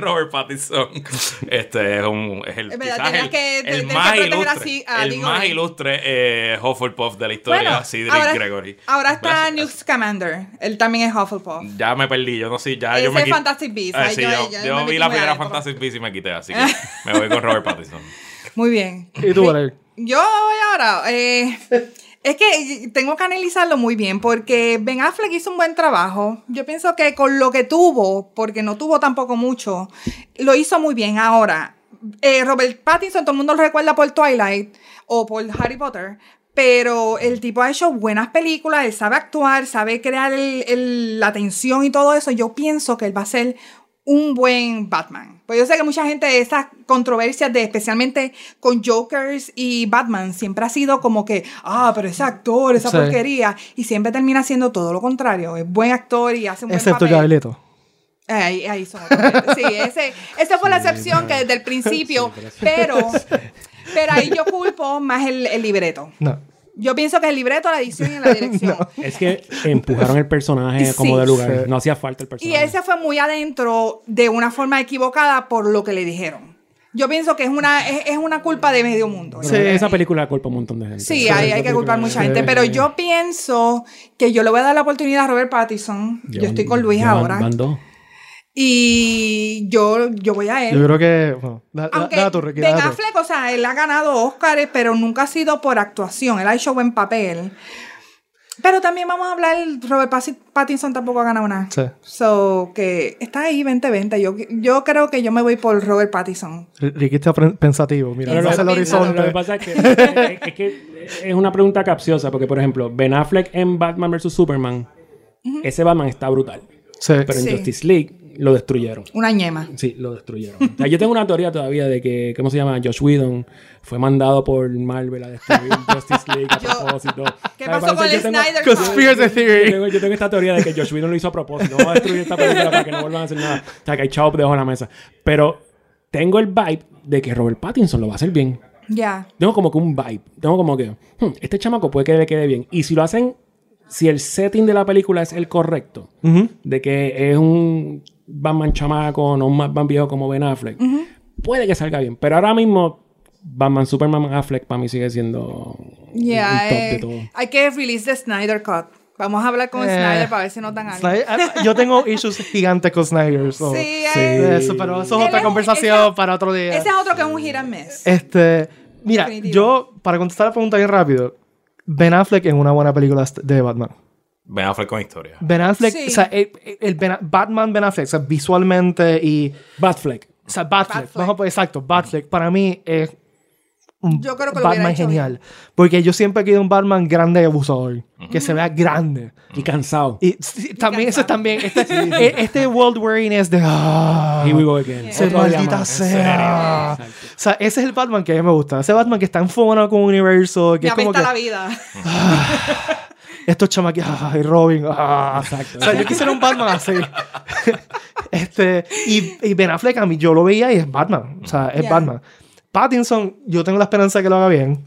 Speaker 4: Robert Pattinson este es, un, es el,
Speaker 2: Es verdad,
Speaker 4: el,
Speaker 2: que-
Speaker 4: el más ilustre,
Speaker 2: así a
Speaker 4: el
Speaker 2: Diggory.
Speaker 4: más ilustre eh, Hufflepuff de la historia,
Speaker 2: Bueno,
Speaker 4: Cedric
Speaker 2: ahora,
Speaker 4: Gregory.
Speaker 2: ahora está
Speaker 4: Gracias.
Speaker 2: Newt Scamander. Él también es Hufflepuff.
Speaker 4: Ya me perdí, yo no sé, ya
Speaker 2: Ese
Speaker 4: yo me
Speaker 2: es Fantastic Beasts,
Speaker 4: Ah,
Speaker 2: ahí
Speaker 4: sí,
Speaker 2: yo-
Speaker 4: yo,
Speaker 2: yo
Speaker 4: yo
Speaker 2: me
Speaker 4: vi la primera. Fantastic Beasts y me quité, así que me voy con Robert Pattinson.
Speaker 2: Muy bien.
Speaker 1: ¿Y tú?
Speaker 2: Yo voy ahora. eh, es que tengo que analizarlo muy bien porque Ben Affleck hizo un buen trabajo. Yo pienso que con lo que tuvo, porque no tuvo tampoco mucho, lo hizo muy bien. Ahora, eh, Robert Pattinson, todo el mundo lo recuerda por Twilight o por Harry Potter. Pero el tipo ha hecho buenas películas, él sabe actuar, sabe crear el- el- la tensión y todo eso. Yo pienso que él va a ser un buen Batman. Pues yo sé que mucha gente, esas controversias de especialmente con Jokers y Batman, siempre ha sido como que, ah, pero ese actor, esa
Speaker 1: Sí.
Speaker 2: porquería. Y siempre termina siendo todo lo contrario. Es buen actor y hace un buen
Speaker 1: Excepto
Speaker 2: papel. Ahí, ahí son otros. Sí, ese, esa fue la excepción que desde el principio, pero, pero ahí yo culpo más el, el libreto.
Speaker 1: No.
Speaker 2: Yo pienso que el libreto, la edición y la dirección.
Speaker 3: Es que empujaron el personaje
Speaker 2: Sí.
Speaker 3: como de lugar.
Speaker 1: Sí.
Speaker 3: No hacía falta el
Speaker 2: Y
Speaker 3: personaje.
Speaker 2: ese fue muy adentro de una forma equivocada por lo que le dijeron. Yo pienso que es una, es, es una culpa de medio mundo.
Speaker 3: Pero Esa película culpa un montón de gente.
Speaker 2: Sí,
Speaker 3: Esa
Speaker 2: hay, hay que culpar mucha
Speaker 1: Sí.
Speaker 2: gente, pero yo pienso que yo le voy a dar la oportunidad a Robert Pattinson. Yo estoy con Luis ahora.
Speaker 3: van.
Speaker 2: Y yo, yo voy a él.
Speaker 1: Yo creo que. Bueno, da,
Speaker 2: Aunque
Speaker 1: da tu, Ricky,
Speaker 2: Ben. Affleck, o sea, él ha ganado Oscars, pero nunca ha sido por actuación. Él ha hecho buen papel. Pero también vamos a hablar, Robert Pattinson tampoco ha ganado nada.
Speaker 1: Sí.
Speaker 2: So, que está ahí 2020. Yo, yo creo que yo me voy por Robert Pattinson.
Speaker 1: Ricky está pensativo. Mira, no
Speaker 2: lo-
Speaker 1: el horizonte.
Speaker 3: Lo que pasa es que, es, es que es una pregunta capciosa, porque por ejemplo, Ben Affleck en Batman vs. Superman, ese Batman está brutal.
Speaker 1: Sí.
Speaker 3: Pero en
Speaker 2: Sí.
Speaker 3: Justice League lo destruyeron.
Speaker 2: Una ñema.
Speaker 3: Sí, lo destruyeron. O sea, yo tengo una teoría todavía de que, ¿cómo se llama? Josh Whedon fue mandado por Marvel a destruir Justice League a
Speaker 2: Yo-
Speaker 3: propósito.
Speaker 2: ¿Qué pasó con el
Speaker 3: yo tengo-
Speaker 2: Snyder
Speaker 1: Conspiracy
Speaker 3: yo
Speaker 1: theory.
Speaker 3: tengo, yo tengo esta teoría de que Josh Whedon lo hizo a propósito. Vamos a destruir esta película para que no vuelvan a hacer nada. O sea, que hay chavo debajo de la mesa. Pero tengo el vibe de que Robert Pattinson lo va a hacer bien.
Speaker 2: Ya.
Speaker 3: Tengo como que un vibe. Tengo como que, hmm, este chamaco puede que le quede bien. Y si lo hacen, si el setting de la película es el correcto, de que es un Batman chamaco, no un Batman viejo como Ben Affleck, puede que salga bien. Pero ahora mismo, Batman, Superman, Affleck para mí sigue siendo
Speaker 2: Ya.
Speaker 3: el top de
Speaker 2: eh,
Speaker 3: todo.
Speaker 2: hay que release the Snyder Cut. Vamos a hablar con
Speaker 1: Eh,
Speaker 2: Snyder para ver si nos dan algo.
Speaker 1: Snyder- ah, Yo tengo issues gigantes con Snyder. so-
Speaker 2: Sí,
Speaker 3: Sí.
Speaker 1: Eso, pero eso es otra
Speaker 2: es
Speaker 1: conversación
Speaker 2: ese-
Speaker 1: para otro día.
Speaker 2: Ese es otro que es un hit and miss.
Speaker 1: Este, mira,
Speaker 2: Definitivo.
Speaker 1: yo, para contestar la pregunta bien rápido, Ben Affleck es una buena película de Batman.
Speaker 4: Ben Affleck con historia.
Speaker 1: Ben Affleck,
Speaker 2: Sí.
Speaker 1: o sea, el, el Ben- Batman Ben Affleck, o sea, visualmente y,
Speaker 3: Batfleck.
Speaker 1: o sea, Batfleck,
Speaker 2: Batfleck.
Speaker 1: vamos a poner exacto, Batfleck, para mí es un
Speaker 2: Yo creo que lo
Speaker 1: Batman
Speaker 2: hecho
Speaker 1: genial. Porque yo siempre he querido un Batman grande y abusador, que se vea grande.
Speaker 3: Y cansado.
Speaker 1: Y sí, también, eso es también, este, e- este world weariness de, ah,
Speaker 3: Here we go again.
Speaker 1: se maldita sea. O sea, ese es el Batman que a mí me gusta. Ese Batman que está en fono con un universo, que
Speaker 2: Me
Speaker 1: es como que
Speaker 2: la vida.
Speaker 1: Estos chamaquitos, ay, Robin, ah.
Speaker 3: Exacto.
Speaker 1: O sea, yo quisiera un Batman así. este, y, y Ben Affleck a mí yo lo veía y es Batman. O sea, es
Speaker 2: Ya.
Speaker 1: Batman. Pattinson, yo tengo la esperanza de que lo haga bien.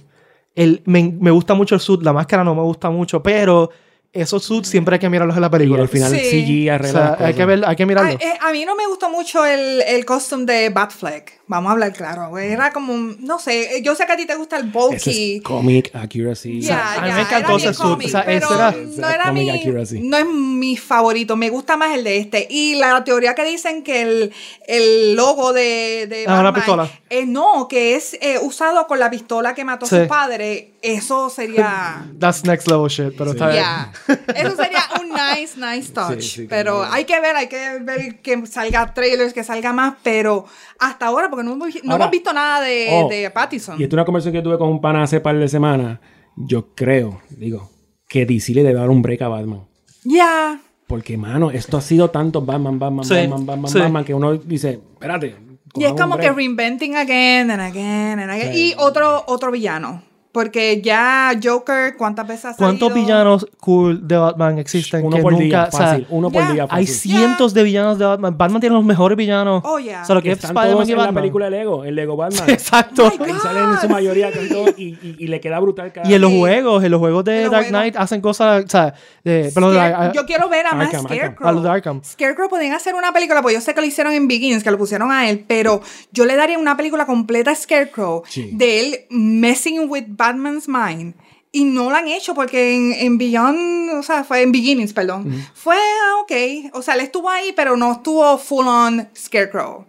Speaker 1: El, me, me gusta mucho el suit, la máscara no me gusta mucho, pero esos suits siempre hay que mirarlos en la
Speaker 3: Y
Speaker 1: película.
Speaker 3: al final
Speaker 2: Sí.
Speaker 3: CG
Speaker 1: o
Speaker 3: arregla
Speaker 1: sea,
Speaker 3: las
Speaker 1: hay que, ver, hay que mirarlo.
Speaker 2: Ah, eh, a mí no me gustó mucho el, el costume de Batfleck. Vamos a hablar claro. Era como, un- no sé, yo sé que a ti te gusta el
Speaker 3: Ese
Speaker 2: bulky.
Speaker 3: es comic accuracy.
Speaker 2: Ya,
Speaker 1: a mí me encantó ese suit, o sea,
Speaker 2: pero
Speaker 1: ese era-
Speaker 2: no era
Speaker 3: comic
Speaker 2: mi,
Speaker 3: accuracy.
Speaker 2: no es mi favorito, me gusta más el de este. Y la teoría que dicen que el, el logo de, de
Speaker 1: Ah, una pistola.
Speaker 2: eh, no, que es eh, usado con la pistola que mató a
Speaker 1: Sí.
Speaker 2: su padre, eso sería...
Speaker 1: That's next level shit, pero está bien.
Speaker 2: Ya, eso sería un nice, nice touch.
Speaker 3: Sí, sí,
Speaker 2: pero
Speaker 3: claro.
Speaker 2: hay que ver, hay que ver que salga trailers, que salga más, pero hasta ahora, porque no hemos, no
Speaker 3: Ahora-
Speaker 2: hemos visto nada de,
Speaker 3: Oh,
Speaker 2: de Pattison.
Speaker 3: Y esta es una conversación que tuve con un pana hace par de semanas. Yo creo, digo, que DC le debe dar un break a Batman.
Speaker 2: Ya.
Speaker 3: Porque, mano, esto ha sido tanto Batman, Batman,
Speaker 1: Sí,
Speaker 3: Batman, Batman,
Speaker 1: sí.
Speaker 3: Batman, que uno dice, espérate.
Speaker 2: Y es como que reinventing again and again and again.
Speaker 3: Sí.
Speaker 2: Y otro, otro villano. Porque ya Joker, ¿cuántas veces ha
Speaker 1: ¿Cuántos
Speaker 2: salido?
Speaker 1: villanos cool de Batman existen
Speaker 3: Uno
Speaker 1: que
Speaker 3: por
Speaker 1: nunca,
Speaker 3: día,
Speaker 1: o sea,
Speaker 3: fácil. Uno por
Speaker 2: ya,
Speaker 3: día,
Speaker 1: hay
Speaker 3: fácil.
Speaker 1: cientos de villanos de Batman. Batman tiene los mejores villanos.
Speaker 2: Oh, yeah.
Speaker 1: O sea, lo que es
Speaker 3: Están
Speaker 1: Spider-Man
Speaker 3: todos
Speaker 1: y
Speaker 3: en la
Speaker 1: Batman.
Speaker 3: película de Lego, el Lego Batman.
Speaker 1: Exacto.
Speaker 2: Oh
Speaker 3: salen en su mayoría casi todos y, y, y le queda brutal cada
Speaker 1: Y en los
Speaker 2: Sí.
Speaker 1: juegos, en los juegos de
Speaker 2: los
Speaker 1: Dark
Speaker 2: juegos.
Speaker 1: Knight hacen cosas, o sea, de, perdón,
Speaker 2: Scare-
Speaker 1: a- a-
Speaker 2: yo quiero ver a más
Speaker 3: Arkham.
Speaker 2: Scarecrow.
Speaker 1: a los de Arkham.
Speaker 2: Scarecrow podían hacer una película, pues yo sé que lo hicieron en Begins, que lo pusieron a él, pero yo le daría una película completa a Scarecrow
Speaker 3: Sí.
Speaker 2: de él messing with Batman's mind. Y no lo han hecho porque en, en Beyond, o sea, fue en Beginnings, perdón. Fue ah, ok. O sea, él estuvo ahí, pero no estuvo full on Scarecrow.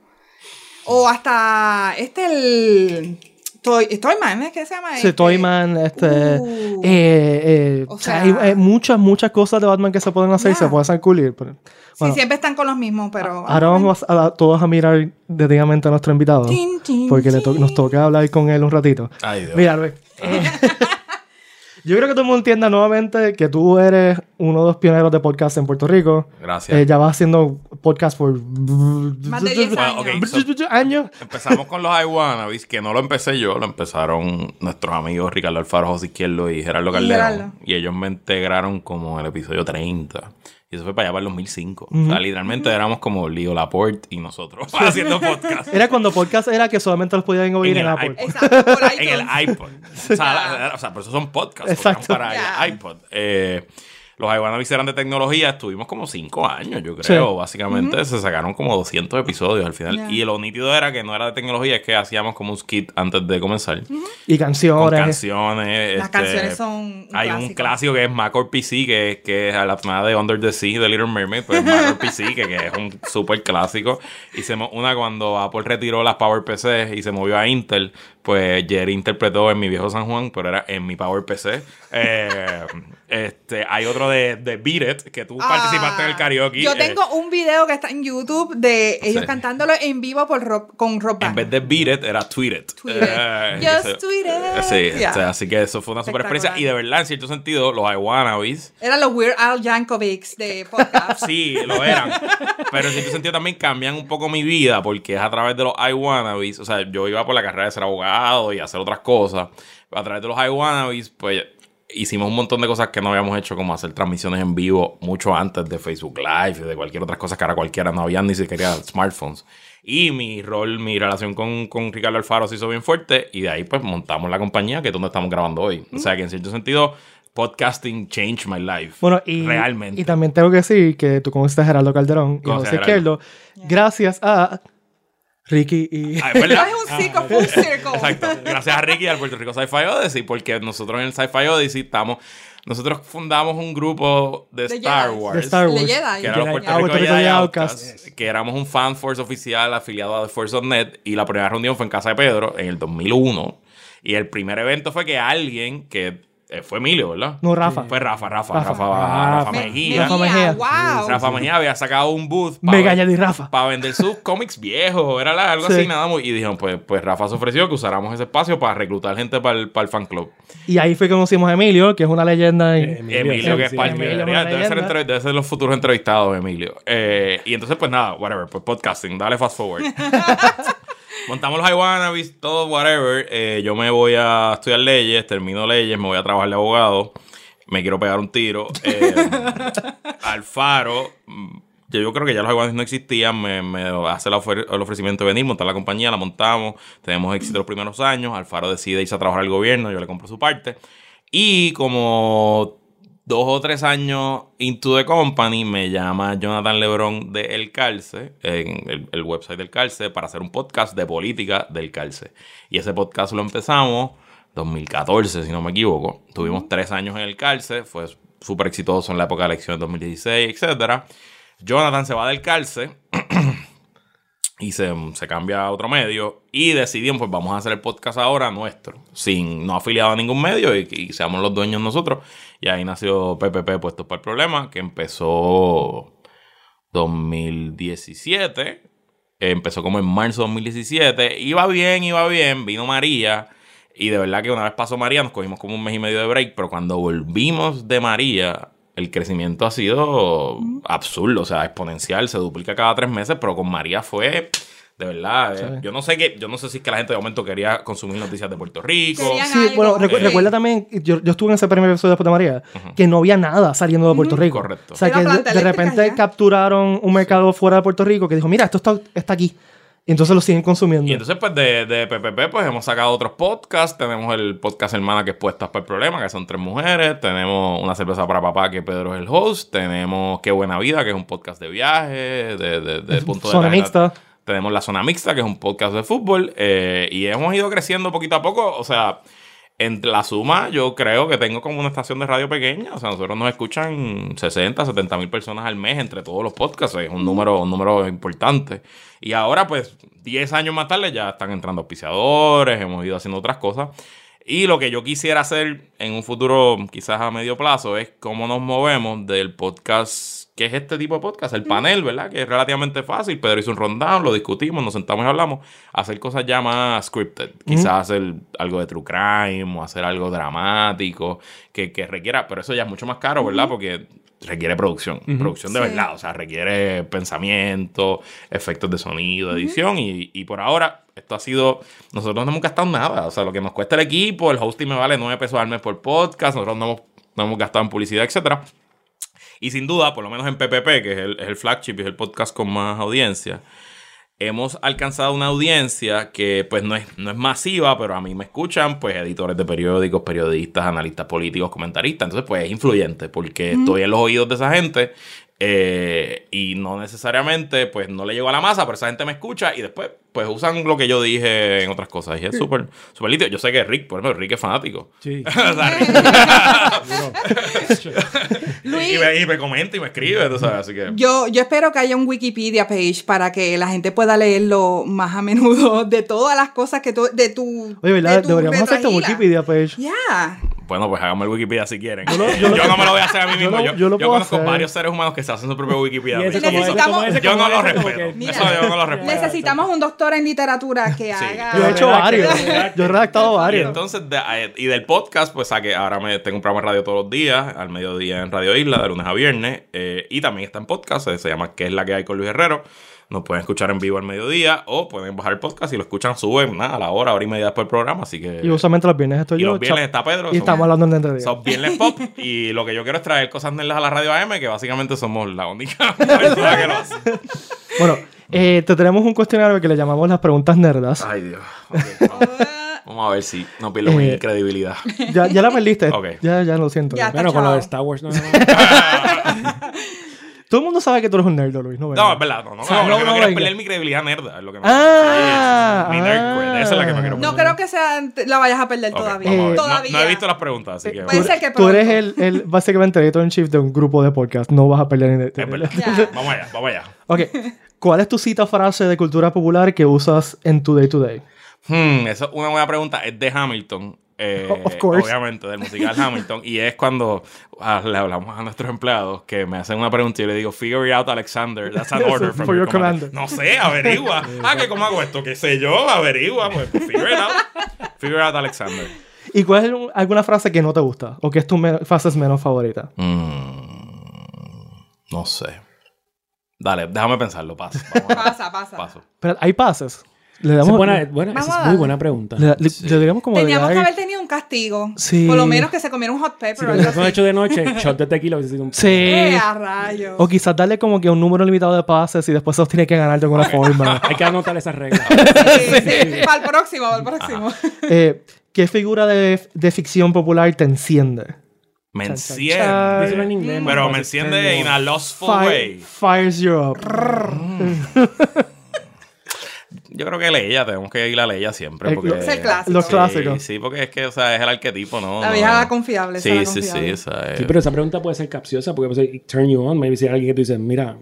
Speaker 2: O hasta este el Toy, Toyman, ¿es que se llama?
Speaker 1: Sí,
Speaker 2: Este,
Speaker 1: Toyman, este.
Speaker 2: Uh.
Speaker 1: eh, eh,
Speaker 2: O
Speaker 1: sea, hay, hay muchas, muchas cosas de Batman que se pueden hacer y se pueden hacer cool. Pero,
Speaker 2: Sí, siempre están con los mismos, pero.
Speaker 1: ahora vamos a, a- todos a mirar detenidamente a nuestro invitado.
Speaker 2: Tin, tin,
Speaker 1: Porque le to- nos toca hablar con él un ratito.
Speaker 4: Ay, Dios.
Speaker 1: Mira, Luis. eh, yo creo que todo el mundo entienda nuevamente que tú eres uno de los pioneros de podcast en Puerto Rico.
Speaker 4: Gracias.
Speaker 1: Eh, ya vas haciendo podcast por.
Speaker 2: Más de 10
Speaker 4: Bueno,
Speaker 2: años.
Speaker 4: ok, so-
Speaker 1: años.
Speaker 4: Empezamos con los iWannabes, que no lo empecé yo, lo empezaron nuestros amigos Ricardo Alfaro, José Izquierdo y Gerardo
Speaker 2: Y
Speaker 4: Calderón.
Speaker 2: Gerardo.
Speaker 4: Y ellos me integraron como en el episodio 30. Y eso fue para allá para el 2005. O sea, literalmente éramos como Leo Laporte y nosotros haciendo podcast.
Speaker 1: Era cuando podcast era que solamente los podían oír
Speaker 4: En
Speaker 1: en,
Speaker 4: el
Speaker 1: Apple.
Speaker 4: iPod.
Speaker 2: Exacto, por
Speaker 4: en el iPod. O sea, la- o sea, por eso son podcasts.
Speaker 1: Exacto.
Speaker 4: Para el iPod. Eh, los iWannabes eran de tecnología. Estuvimos como cinco años, yo creo.
Speaker 1: Sí.
Speaker 4: Básicamente se sacaron como 200 episodios al final. Y lo nítido era que no era de tecnología, es que hacíamos como un skit antes de comenzar.
Speaker 1: Y
Speaker 4: Con
Speaker 1: canciones.
Speaker 4: canciones.
Speaker 2: Las
Speaker 4: este,
Speaker 2: canciones son un
Speaker 4: Hay un
Speaker 2: clásico.
Speaker 4: que es Macor PC, que, que es a la tonada de Under the Sea de Little Mermaid, pues Macor PC, que, que es un súper clásico. Hicimos una cuando Apple retiró las Power PC y se movió a Intel, pues Jerry interpretó en mi viejo San Juan, pero era en mi Power PC. Eh, este, hay otro de, de Beat It, que tú participaste en el karaoke.
Speaker 2: Yo
Speaker 4: eh,
Speaker 2: tengo un video que está en YouTube de ellos
Speaker 4: Sí.
Speaker 2: cantándolo en vivo por rock, con rock
Speaker 4: En
Speaker 2: band.
Speaker 4: vez de Beat It, era Tweet It.
Speaker 2: Tweet.
Speaker 4: Eh,
Speaker 2: Just tweet it.
Speaker 4: Sí,
Speaker 2: Yeah.
Speaker 4: sea, así que eso fue una super experiencia. Y de verdad, en cierto sentido, los iWannabes
Speaker 2: Eran los Weird Al Yankovics de podcast.
Speaker 4: Sí, lo eran. Pero en cierto sentido también cambian un poco mi vida porque es a través de los iWannabes. O sea, yo iba por la carrera de ser abogado y hacer otras cosas. A través de los iWannabes, pues hicimos un montón de cosas que no habíamos hecho, como hacer transmisiones en vivo mucho antes de Facebook Live y de cualquier otra cosa que ahora cualquiera no había ni siquiera smartphones. Y mi rol, mi relación con, con Ricardo Alfaro se hizo bien fuerte y de ahí pues montamos la compañía que es donde estamos grabando hoy. O sea que en cierto sentido, podcasting changed my life.
Speaker 1: Bueno, y,
Speaker 4: realmente.
Speaker 1: y también tengo que decir que tú conociste a Gerardo Calderón y José
Speaker 4: Gerardo.
Speaker 1: Izquierdo gracias a Ricky y...
Speaker 4: Ah, es
Speaker 2: un ciclo, full circle.
Speaker 4: Exacto. Gracias a Ricky y al Puerto Rico Sci-Fi Odyssey, porque nosotros en el Sci-Fi Odyssey estamos. Nosotros fundamos un grupo de, Star
Speaker 2: Jedi.
Speaker 4: Wars.
Speaker 1: De Star Wars.
Speaker 2: Jedi.
Speaker 4: Que era los. Puerto
Speaker 1: Ah,
Speaker 4: Rico,
Speaker 1: Puerto Rico
Speaker 4: Jedi
Speaker 1: Jedi
Speaker 4: Outcast,
Speaker 1: Outcast.
Speaker 4: que éramos un fan force oficial afiliado a The Force of Net y la primera reunión fue en Casa de Pedro en el 2001 y el primer evento fue que alguien que eh, fue Emilio, ¿verdad?
Speaker 1: No, Rafa.
Speaker 4: Fue Rafa, Rafa,
Speaker 1: Rafa.
Speaker 4: Rafa,
Speaker 3: Rafa.
Speaker 4: Rafa
Speaker 2: Me-
Speaker 4: Mejía.
Speaker 1: Rafa Mejía.
Speaker 2: Wow.
Speaker 4: Rafa Mejía había sacado un booth
Speaker 1: Yadi Rafa.
Speaker 4: para vender sus cómics viejos, era la- algo
Speaker 1: Sí.
Speaker 4: así, nada muy. Y dijeron, pues, pues Rafa se ofreció que usáramos ese espacio para reclutar gente para el, para el fan club.
Speaker 1: Y ahí fue que conocimos a Emilio, que es una leyenda. en-
Speaker 3: Emilio,
Speaker 4: Emilio, que es
Speaker 3: sí,
Speaker 4: parte
Speaker 1: Emilio,
Speaker 4: de- debe, ser entre- debe ser los futuros entrevistados, Emilio. Eh, y entonces, pues nada, whatever, pues podcasting, dale fast forward. Montamos los iWannabes, todo, whatever. Eh, yo me voy a estudiar leyes, termino leyes, me voy a trabajar de abogado. Me quiero pegar un tiro. Eh, Alfaro, yo, yo creo que ya los iWannabes no existían. Me, me hace la ofer- el ofrecimiento de venir, montar la compañía, la montamos. Tenemos éxito los primeros años. Alfaro decide irse a trabajar al gobierno, yo le compro su parte. Y como dos o tres años into the company, me llama Jonathan Lebron de El Calce, en el, el website del Calce, para hacer un podcast de política del Calce. Y ese podcast lo empezamos 2014, si no me equivoco. Tuvimos tres años en el Calce, fue súper exitoso en la época de elecciones 2016, etc. Jonathan se va del Calce y se, se cambia a otro medio y decidimos, pues vamos a hacer el podcast ahora nuestro, sin no afiliado a ningún medio y, seamos los dueños nosotros. Y ahí nació PPP Puestos para el Problema, que empezó 2017. Empezó como en marzo de 2017. Iba bien, iba bien. Vino María. Y de verdad que una vez pasó María, nos cogimos como un mes y medio de break. Pero cuando volvimos de María, el crecimiento ha sido absurdo. O sea, exponencial. Se duplica cada tres meses. Pero con María fue. De verdad, eh,
Speaker 1: Sí.
Speaker 4: yo no sé qué, yo no sé si es que la gente de momento quería consumir noticias de Puerto Rico.
Speaker 2: Querían
Speaker 1: Sí,
Speaker 2: algo.
Speaker 1: bueno, recu-
Speaker 4: Eh.
Speaker 1: recuerda también, yo, yo estuve en ese primer episodio después de María, que no había nada saliendo de Puerto Rico.
Speaker 4: Correcto.
Speaker 1: O sea,
Speaker 2: Era
Speaker 1: que de, repente
Speaker 2: ya.
Speaker 1: capturaron un mercado fuera de Puerto Rico que dijo, mira, esto está, está aquí. Y entonces lo siguen consumiendo.
Speaker 4: Y entonces, pues, de, de PPP, pues, hemos sacado otros podcasts. Tenemos el podcast Hermana, que es Puestas para el Problema, que son tres mujeres. Tenemos Una Cerveza para Papá, que Pedro es el host. Tenemos Qué Buena Vida, que es un podcast de viaje, de, de, de punto de
Speaker 1: Zona
Speaker 4: tarjeta.
Speaker 1: mixta.
Speaker 4: Tenemos La Zona Mixta, que es un podcast de fútbol. eh, y hemos ido creciendo poquito a poco. O sea, entre la suma, yo creo que tengo como una estación de radio pequeña. O sea, nosotros nos escuchan 60, 70 mil personas al mes entre todos los podcasts. Es un número, un número importante. Y ahora, pues, 10 años más tarde ya están entrando auspiciadores, hemos ido haciendo otras cosas. Y lo que yo quisiera hacer en un futuro, quizás a medio plazo, es cómo nos movemos del podcast, que es este tipo de podcast, el panel, ¿verdad? Que es relativamente fácil. Pedro hizo un rundown, lo discutimos, nos sentamos y hablamos. Hacer cosas ya más scripted. Quizás hacer algo de true crime o hacer algo dramático que, que requiera, pero eso ya es mucho más caro, ¿verdad? Porque requiere producción, producción de
Speaker 2: Sí.
Speaker 4: verdad, o sea, requiere pensamiento, efectos de sonido, edición y, y por ahora esto ha sido, nosotros no hemos gastado nada, o sea, lo que nos cuesta el equipo, el hosting me vale 9 pesos al mes por podcast, nosotros no hemos, no hemos gastado en publicidad, etcétera. Y sin duda, por lo menos en PPP, que es el, es el flagship y es el podcast con más audiencia, hemos alcanzado una audiencia que pues no es, no es masiva, pero a mí me escuchan pues editores de periódicos, periodistas, analistas políticos, comentaristas. Entonces pues es influyente porque estoy en los oídos de esa gente eh, y no necesariamente pues no le llego a la masa, pero esa gente me escucha y después pues usan lo que yo dije en otras cosas. Y es súper, súper lindo. Yo sé que Rick, por ejemplo, Rick es fanático.
Speaker 3: Sí.
Speaker 4: O sea, Rick-
Speaker 2: Luis.
Speaker 4: y, me, y me comenta y me escribe, tú sabes, así que...
Speaker 2: Yo, yo espero que haya un Wikipedia page para que la gente pueda leerlo más a menudo de todas las cosas que tú, de tu.
Speaker 1: Oye, ¿verdad?
Speaker 2: de tu
Speaker 1: Deberíamos hacer tu. Wikipedia page.
Speaker 2: Ya.
Speaker 4: Bueno, pues hagamos el Wikipedia si quieren. Yo,
Speaker 1: lo- yo lo-
Speaker 4: no me lo voy a hacer a mí
Speaker 1: yo
Speaker 4: mismo.
Speaker 1: lo-
Speaker 4: Yo,
Speaker 1: yo lo
Speaker 4: yo
Speaker 1: puedo
Speaker 4: conozco
Speaker 1: hacer.
Speaker 4: varios seres humanos que se hacen su propio Wikipedia.
Speaker 2: Necesitamos-
Speaker 4: yo no lo respeto.
Speaker 2: Mira.
Speaker 4: Eso yo no lo respeto.
Speaker 2: Necesitamos un en literatura que haga.
Speaker 1: Yo he hecho varios. Yo he redactado
Speaker 4: Y
Speaker 1: varios.
Speaker 4: entonces, de- eh, y del podcast, pues saqué, ahora me tengo un programa de radio todos los días, al mediodía en Radio Isla, de lunes a viernes, eh, y también está en podcast, eh, se llama ¿Qué es la que hay con Luis Herrero? Nos pueden escuchar en vivo al mediodía o pueden bajar el podcast y lo escuchan, suben nada, a la hora, hora y media después del programa, así que...
Speaker 1: Y usualmente los viernes estoy
Speaker 4: y
Speaker 1: yo.
Speaker 4: los viernes está Pedro.
Speaker 1: y
Speaker 4: son-
Speaker 1: estamos hablando de entre
Speaker 4: Son viernes pop y lo que yo quiero es traer cosas nerdas a la radio AM, que básicamente somos la única persona que lo hace.
Speaker 1: Bueno, eh, te tenemos un cuestionario que le llamamos las preguntas nerdas.
Speaker 4: Ay, Dios. Vamos. Vamos a ver si no pierdo mi
Speaker 1: Eh,
Speaker 4: credibilidad.
Speaker 1: Ya, ya la perdiste. Ya, ya lo siento.
Speaker 2: Ya.
Speaker 3: Bueno, con lo de Star Wars no. no, no.
Speaker 1: Todo el mundo sabe que tú eres un nerd, Luis. No,
Speaker 4: No, es verdad, no, no,
Speaker 1: sea,
Speaker 4: no,
Speaker 1: no,
Speaker 4: lo que no
Speaker 1: no,
Speaker 4: quiero es perder mi credibilidad nerda, es lo que no
Speaker 1: Ah,
Speaker 4: mi nerd esa es la que no quiero
Speaker 2: No
Speaker 4: perder.
Speaker 2: creo que sea, la vayas a perder todavía.
Speaker 4: No-
Speaker 2: todavía.
Speaker 4: No, he visto las preguntas, así que
Speaker 2: Puede ser que
Speaker 1: Tú eres el, el básicamente editor en chief de un grupo de podcast. No vas a perder ni
Speaker 4: Es verdad.
Speaker 2: Ya.
Speaker 4: Vamos allá, vamos allá.
Speaker 1: Ok. ¿Cuál es tu cita frase de cultura popular que usas en tu day to day?
Speaker 4: Hmm, eso es una buena pregunta. Es de Hamilton. eh,
Speaker 1: Of course.
Speaker 4: Obviamente, del musical Hamilton. Y es cuando ah, le hablamos a nuestros empleados que me hacen una pregunta y yo le digo, figure it out, Alexander. That's an order from
Speaker 1: For
Speaker 4: your commander.
Speaker 1: commander.
Speaker 4: No sé, averigua. ah, que cómo hago esto, qué sé yo, averigua. Pues figure it out. Figure it out, Alexander.
Speaker 1: ¿Y cuál es un- alguna frase que no te gusta? ¿O que es tu me- frase menos favorita?
Speaker 4: Mm, no sé. Dale, déjame pensarlo. Paso. Vamos a-
Speaker 2: Pasa, pasa.
Speaker 4: paso.
Speaker 1: Pero hay pases. Le damos...
Speaker 3: es buena, buena- esa es muy buena pregunta.
Speaker 1: le- le- le diríamos como
Speaker 2: Teníamos
Speaker 1: de-
Speaker 2: que haber tenido un castigo.
Speaker 1: Sí.
Speaker 2: Por lo menos que se comiera un hot pepper
Speaker 3: Si
Speaker 2: o
Speaker 3: lo
Speaker 2: así.
Speaker 3: hecho de noche, shot de tequila hubiese sido un...
Speaker 1: Sí.
Speaker 2: Eh, a rayos.
Speaker 1: O quizás darle como que un número limitado de pases y después se los tiene que ganar de alguna forma.
Speaker 3: Hay que anotar esas reglas.
Speaker 2: Sí, sí. Para el próximo, para el próximo.
Speaker 1: Eh, ¿Qué figura de, de ficción popular te enciende?
Speaker 4: Me
Speaker 1: Chan, chan,
Speaker 4: enciende.
Speaker 3: inglés,
Speaker 4: Pero me enciende in a lustful
Speaker 1: Fire-
Speaker 4: way.
Speaker 1: fires you up.
Speaker 4: Yo creo que Leia, tenemos que ir a Leia siempre. Porque,
Speaker 2: Es el clásico.
Speaker 1: Los
Speaker 2: Sí,
Speaker 1: clásicos.
Speaker 4: Sí, porque es que, o sea, es el arquetipo, ¿no?
Speaker 2: La
Speaker 4: No-
Speaker 2: vieja confiable.
Speaker 4: Sí, sí, sí.
Speaker 3: Sí, pero esa pregunta puede ser capciosa porque puede ser turn you on. Maybe si hay alguien que tú dices, mira,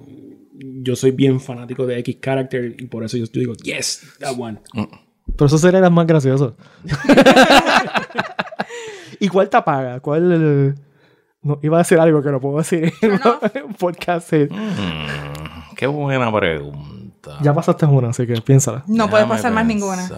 Speaker 3: yo soy bien fanático de X character y por eso yo digo, yes, that one.
Speaker 1: Pero eso sería las más gracioso. ¿Y cuál te apaga? ¿Cuál... eh, No, iba a decir algo que no puedo decir en un podcast. sí.
Speaker 4: mm, qué buena pregunta.
Speaker 1: Ya pasaste una, así que piénsala.
Speaker 2: No puede
Speaker 4: Déjame
Speaker 2: pasar más ninguna.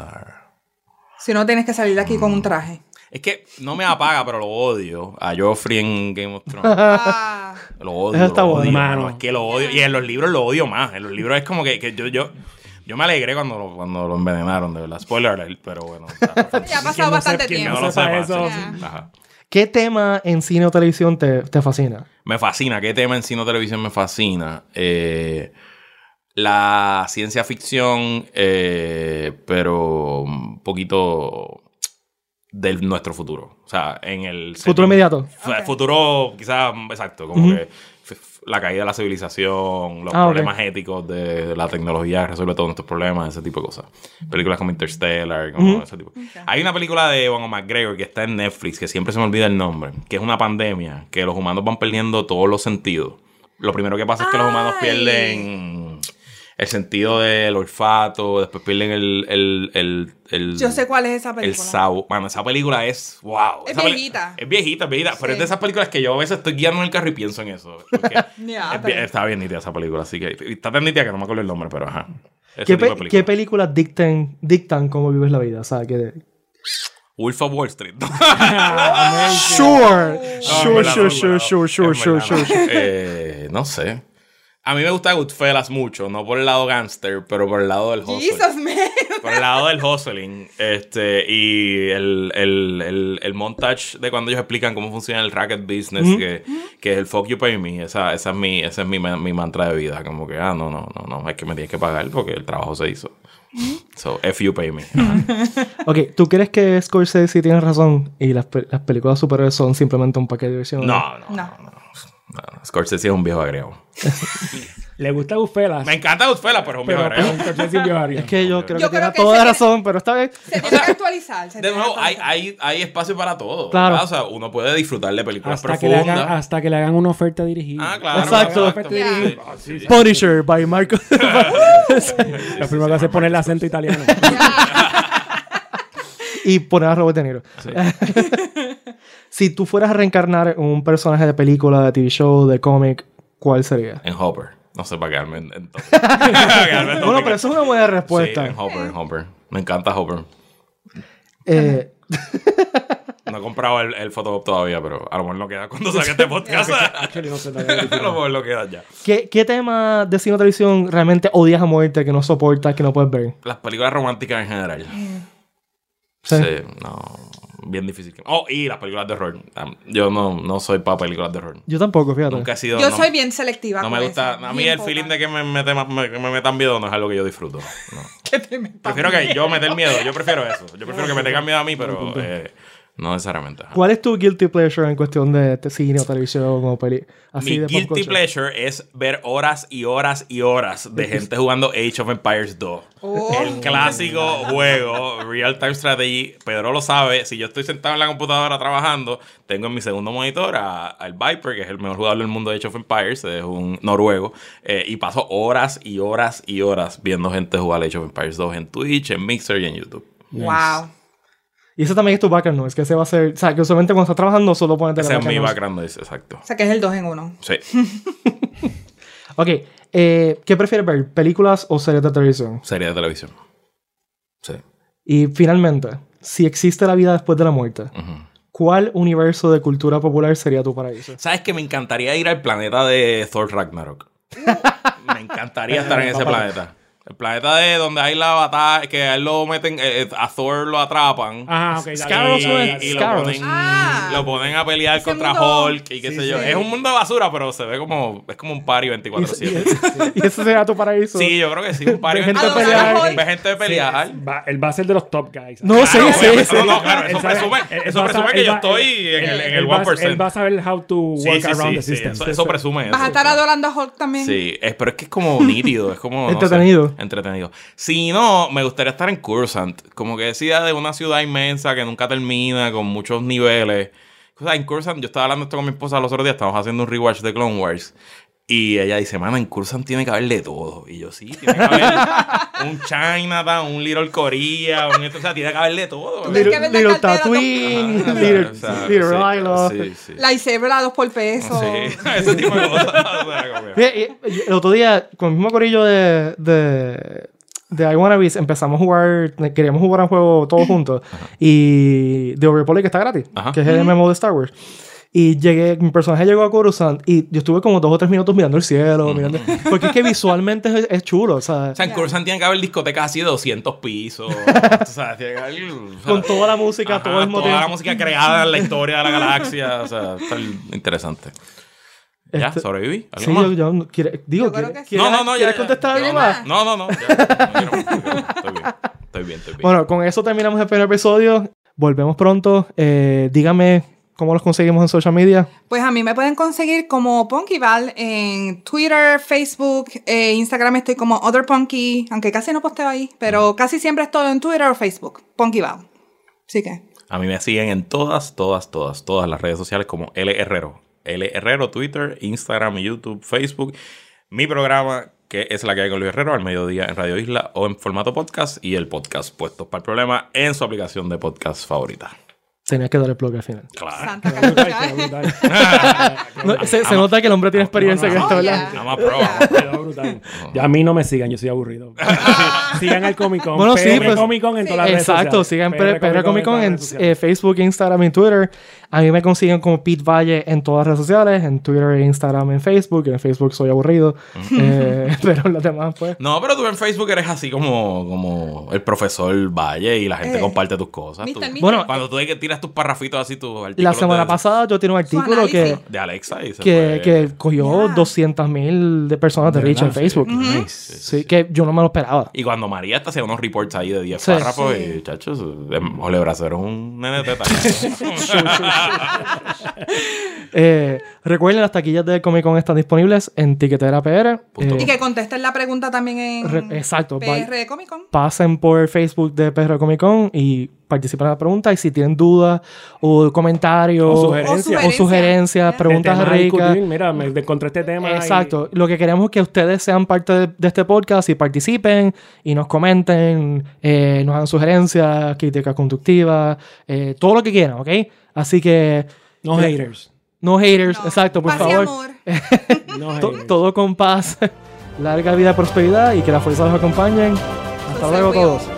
Speaker 2: Si no, tienes que salir de aquí con un traje.
Speaker 4: Es que no me apaga, pero lo odio. A Joffrey en Game of Thrones.
Speaker 2: Ah,
Speaker 4: Lo odio.
Speaker 1: Eso está
Speaker 4: lo odio,
Speaker 3: mano.
Speaker 4: Es que lo odio. Y en los libros lo odio más. En los libros es como que, que yo, yo, yo me alegré cuando lo, cuando lo envenenaron, de verdad. Spoiler alert, pero bueno. o sea,
Speaker 2: ya ha pasado bastante tiempo.
Speaker 4: no lo
Speaker 3: sepa
Speaker 4: sepa.
Speaker 3: eso,
Speaker 4: sí,
Speaker 2: sí.
Speaker 4: sí. Ajá.
Speaker 1: ¿Qué tema en cine o televisión te, te fascina?
Speaker 4: Me fascina. ¿Qué tema en cine o televisión me fascina? Eh, la ciencia ficción, eh, pero un poquito de nuestro futuro. O sea, en el...
Speaker 1: Futuro inmediato.
Speaker 4: Futuro, quizás, exacto, como que la caída de la civilización, los
Speaker 1: Ah,
Speaker 4: problemas éticos de la tecnología que resuelve todos nuestros problemas, ese tipo de cosas. Películas como Interstellar, como
Speaker 1: Ujú.
Speaker 4: ese tipo. Hay una película de Ewan McGregor que está en Netflix, que siempre se me olvida el nombre, que es una pandemia, que los humanos van perdiendo todos los sentidos. Lo primero que pasa es que los humanos pierden el sentido del olfato, después pierden el... el, el, el
Speaker 2: Yo sé cuál es esa
Speaker 4: el
Speaker 2: película.
Speaker 4: sabor. Bueno, esa película es. ¡Wow!
Speaker 2: Es
Speaker 4: Esa
Speaker 2: viejita.
Speaker 4: Es viejita, es viejita. Pero es de esas películas que yo a veces estoy guiando en el carro y pienso en eso.
Speaker 2: Ya,
Speaker 4: es
Speaker 2: está
Speaker 4: bien- nítida esa película. Así que. Está tan nítida que no me acuerdo el nombre, pero ajá.
Speaker 1: ¿Qué, pe-
Speaker 4: película.
Speaker 1: qué películas dictan, dictan cómo vives la vida? O sea, que...
Speaker 4: Wolf of Wall Street.
Speaker 1: Sure, sure, sure, sure, sure, sure, sure, sure, sure.
Speaker 4: Eh, no sé. A mí me gusta Goodfellas mucho, no por el lado gangster, pero por el lado del hustle.
Speaker 2: Jesus, man.
Speaker 4: Por el lado del hustling, este, y el, el, el, el montage de cuando ellos explican cómo funciona el racket business, que, que es el fuck you pay me, esa, esa es mi, ese es mi, mi mantra de vida, como que, ah, no, no, no, no, es que me tienes que pagar porque el trabajo se hizo. So, F you pay me. Ajá.
Speaker 1: Ok, ¿tú crees que Scorsese tiene razón y las, pe- las películas de superhéroes son simplemente un paquete de diversión?
Speaker 4: No, no, no,
Speaker 2: No.
Speaker 4: no. Scorsese es un viejo agregado.
Speaker 3: Le gusta Goodfellas.
Speaker 4: Me encanta Goodfellas, pero es un viejo
Speaker 3: pero, un
Speaker 1: Es que yo creo
Speaker 2: Yo
Speaker 1: que
Speaker 2: creo
Speaker 1: tiene
Speaker 2: que
Speaker 1: toda razón, pero está bien.
Speaker 2: Se tiene que actualizar. se
Speaker 4: De
Speaker 2: que
Speaker 4: nuevo, hay, hay, hay espacio para todo.
Speaker 1: Claro.
Speaker 4: ¿verdad? O sea, uno puede disfrutar de películas
Speaker 3: hasta, que le
Speaker 4: profundas.
Speaker 3: hagan, hasta que le hagan una oferta dirigida.
Speaker 4: Ah, claro.
Speaker 1: Exacto.
Speaker 2: Yeah.
Speaker 3: Ah, sí, sí.
Speaker 1: Punisher by Marco.
Speaker 3: Lo primero que hace es poner el acento italiano.
Speaker 1: y poner a Robert De Niro.
Speaker 4: Sí.
Speaker 1: Si tú fueras a reencarnar en un personaje de película, de TV show, de cómic, ¿cuál sería?
Speaker 4: En Hopper. No sé para quedarme en,
Speaker 1: Bueno, pero eso es una buena
Speaker 4: Sí,
Speaker 1: respuesta.
Speaker 4: en Hopper, en Hopper. Me encanta Hopper.
Speaker 1: Eh,
Speaker 4: No he comprado el, el Photoshop todavía, pero a lo mejor no queda cuando saque este podcast.
Speaker 3: No sé
Speaker 4: a lo mejor no queda ya.
Speaker 1: ¿qué, ¿Qué tema de cine o televisión realmente odias a muerte, que no soportas, que no puedes ver?
Speaker 4: Las películas románticas en general.
Speaker 1: Sí.
Speaker 4: Sí, no. Bien difícil. que- Oh, y las películas de horror. Yo no, no soy para películas de horror.
Speaker 1: Yo tampoco, fíjate.
Speaker 4: Nunca he sido.
Speaker 2: Yo
Speaker 4: no-
Speaker 2: soy bien selectiva.
Speaker 4: No me gusta.
Speaker 2: eso,
Speaker 4: A mí
Speaker 2: bien
Speaker 4: el feeling de que me, mete- me- que me metan miedo no es algo que yo disfruto. no.
Speaker 2: Que te metan
Speaker 4: Prefiero que yo meter miedo. Yo prefiero eso. Yo prefiero que me tengan miedo a mí, pero eh, no necesariamente. ajá.
Speaker 1: ¿Cuál es tu guilty pleasure en cuestión de cine o televisión o peli? Así
Speaker 4: Mi
Speaker 1: de
Speaker 4: guilty pleasure es ver horas y horas y horas de gente jugando Age of Empires 2.
Speaker 2: Oh.
Speaker 4: El clásico juego, Real Time Strategy. Pedro lo sabe. Si yo estoy sentado en la computadora trabajando, tengo en mi segundo monitor a- al Viper, que es el mejor jugador del mundo de Age of Empires, es un noruego. eh, y paso horas y horas y horas viendo gente jugar Age of Empires 2 en Twitch, en Mixer y en YouTube.
Speaker 2: Wow.
Speaker 1: Y eso también es tu background noise, que ese va a ser... O sea, que usualmente cuando estás trabajando solo pones
Speaker 4: Ese es mi background noise, exacto.
Speaker 2: O sea que es el 2 en 1.
Speaker 4: Sí.
Speaker 1: Ok, eh, ¿qué prefieres ver? ¿Películas o series de televisión?
Speaker 4: Serie de televisión. Sí.
Speaker 1: Y finalmente, si existe la vida después de la muerte. ¿cuál universo de cultura popular sería tu paraíso?
Speaker 4: ¿Sabes que me encantaría ir al planeta de Thor Ragnarok? me encantaría estar en ese planeta. El planeta de donde hay la batalla, que a él lo meten, eh, eh, a Thor lo atrapan.
Speaker 3: Ajá, ok.
Speaker 1: Scaros,
Speaker 3: dale,
Speaker 4: y, y lo, ponen,
Speaker 2: Ah.
Speaker 4: lo ponen a pelear contra
Speaker 2: mundo-
Speaker 4: Hulk y qué
Speaker 3: Sí,
Speaker 4: sé
Speaker 3: sí.
Speaker 4: yo. Es un mundo de basura, pero se ve como, es como un party 24-7.
Speaker 1: y ese será tu paraíso.
Speaker 4: Sí, yo creo que sí, un party
Speaker 1: Ve gente
Speaker 2: Adorar
Speaker 4: 24-7.
Speaker 2: a Hulk.
Speaker 4: Ve gente pelear.
Speaker 3: Va- él va a ser de los top guys.
Speaker 1: No,
Speaker 4: Claro,
Speaker 1: sí, sí,
Speaker 4: obviamente,
Speaker 1: sí.
Speaker 4: no, no, claro, eso presume, eso presume que yo estoy en el, en
Speaker 3: él
Speaker 4: el
Speaker 3: va-
Speaker 4: 1%.
Speaker 3: Él va a saber how to
Speaker 4: Sí,
Speaker 3: work
Speaker 4: sí,
Speaker 3: around
Speaker 4: sí,
Speaker 3: the
Speaker 4: sí,
Speaker 3: system.
Speaker 4: Eso, eso presume eso.
Speaker 2: Vas a estar adorando a Hulk también.
Speaker 4: Sí, pero es que es como nítido, es como...
Speaker 1: Entretenido.
Speaker 4: Entretenido. Si no, me gustaría estar en Cursant. Como que decía de una ciudad inmensa que nunca termina, con muchos niveles. O sea, en Cursant, yo estaba hablando esto con mi esposa los otros días, estábamos haciendo un rewatch de Clone Wars. Y ella dice, mana, en Cursant tiene que haber de todo. Y yo, sí, tiene que haber un Chinatown, un Little Korea, un esto, o sea, tiene que haber de todo.
Speaker 1: Little,
Speaker 2: que la
Speaker 1: Little Tatooine,
Speaker 4: Ajá,
Speaker 1: Little,
Speaker 4: o sea,
Speaker 1: Little
Speaker 4: sí,
Speaker 1: Isla.
Speaker 4: Sí, sí.
Speaker 2: Lightsaber a dos por peso.
Speaker 4: Sí, ese tipo de cosas. o sea, como que-
Speaker 1: Fíjate, y- y El otro día, con el mismo corillo de, de, de I Wanna Be, empezamos a jugar, queríamos jugar un juego todos juntos. Y The Old Republic está gratis,
Speaker 4: Ajá.
Speaker 1: que es el MMO de Star Wars. Y llegué, mi personaje llegó a Coruscant y yo estuve como dos o tres minutos mirando el cielo, mirando, porque es que visualmente es, es chulo, o sea,
Speaker 4: O sea, en Coruscant tiene que haber discotecas así de 200 pisos. o sea, tiene que haber... o sea,
Speaker 1: con toda la música,
Speaker 4: ajá,
Speaker 1: todo el mismo
Speaker 4: toda la música creada en la historia de la galaxia. O sea, está interesante. ¿Ya?
Speaker 1: Este-
Speaker 4: ¿Sobreviví? ¿Algo
Speaker 1: Sí,
Speaker 4: más?
Speaker 1: yo, yo no- quiere- digo,
Speaker 2: Yo
Speaker 1: ¿quiere-
Speaker 2: que sí.
Speaker 1: ¿quieres-
Speaker 4: No, no, no, ya,
Speaker 1: ¿quieres
Speaker 4: ya.
Speaker 1: contestar algo
Speaker 2: ¿Quieres
Speaker 1: más?
Speaker 4: No, no, no. ya, no no. Estoy bien. Estoy bien, estoy bien.
Speaker 1: Bueno, con eso terminamos el primer episodio. Volvemos pronto. Eh, dígame cómo los conseguimos en social media.
Speaker 2: Pues a mí me pueden conseguir como Punkyval en Twitter, Facebook, eh, Instagram estoy como Other Punky, aunque casi no posteo ahí, pero casi siempre estoy en Twitter o Facebook, Punkyval. Así que,
Speaker 4: A mí me siguen en todas, todas, todas, todas las redes sociales como L Herrero. L Herrero, Twitter, Instagram, YouTube, Facebook. Mi programa, que es la que hay con Luis Herrero, al mediodía en Radio Isla o en formato podcast. Y el podcast Puestos para el Problema en su aplicación de podcast favorita.
Speaker 1: Tenías que dar el plug al final.
Speaker 4: Claro.
Speaker 2: Santa.
Speaker 1: No, se, se nota que el hombre tiene experiencia en esto. ¿verdad?
Speaker 2: Ya.
Speaker 4: Vamos a probar.
Speaker 3: Quedó brutal. Ya a mí no me sigan, yo soy aburrido. Sigan al Comic Con.
Speaker 1: Bueno, sí, pues-
Speaker 3: Comic Con en todas las redes
Speaker 1: Exacto, sigan
Speaker 3: PR
Speaker 1: Comic Con en eh, Facebook, Instagram y Twitter. A mí me consiguen como Pete Valle en todas las redes sociales, en Twitter, Instagram, en Facebook. En Facebook soy aburrido, eh, pero en los demás, pues.
Speaker 4: No, pero tú en Facebook eres así como, como el profesor Valle y la gente
Speaker 2: Eh.
Speaker 4: comparte tus cosas.
Speaker 1: Bueno,
Speaker 4: Cuando tú de tus parrafitos así, tus artículos
Speaker 1: La semana
Speaker 4: de,
Speaker 1: pasada yo tenía un artículo que,
Speaker 4: de Alexa y se
Speaker 1: que,
Speaker 4: fue-
Speaker 1: que cogió
Speaker 2: Ya.
Speaker 1: 200 mil de personas de
Speaker 3: De
Speaker 1: reach en Facebook.
Speaker 3: sí.
Speaker 4: Nice.
Speaker 1: Sí, que yo no me lo esperaba.
Speaker 4: Y cuando María está haciendo unos reports ahí de 10
Speaker 1: Sí.
Speaker 4: párrafos
Speaker 2: Sí.
Speaker 4: y chachos, Jorge Bracero es un nene de teta.
Speaker 1: Eh, recuerden, las taquillas del Comic Con están disponibles en Tiquetera PR. Eh,
Speaker 2: Y que contesten la pregunta también en
Speaker 1: Re- exacto,
Speaker 2: PR Comic Con.
Speaker 1: pasen por Facebook de PR Comic Con y participen en la pregunta. Y si tienen dudas o comentarios
Speaker 3: O
Speaker 1: o
Speaker 3: sugerencias.
Speaker 1: sugerencias,
Speaker 2: sugerencias.
Speaker 1: preguntas ricas.
Speaker 3: Mira, me encontré este tema. y-
Speaker 1: Exacto. Lo que queremos es que ustedes sean parte de, de este podcast y participen y nos comenten, eh, nos hagan sugerencias, críticas constructivas, eh, todo lo que quieran, ¿ok? Así que
Speaker 3: No haters.
Speaker 1: no haters,
Speaker 2: No,
Speaker 1: exacto, por
Speaker 2: paz y
Speaker 1: favor.
Speaker 2: amor.
Speaker 3: No haters.
Speaker 1: todo con paz, larga vida, prosperidad y que la fuerza los acompañen. Hasta
Speaker 2: Entonces,
Speaker 1: luego todos.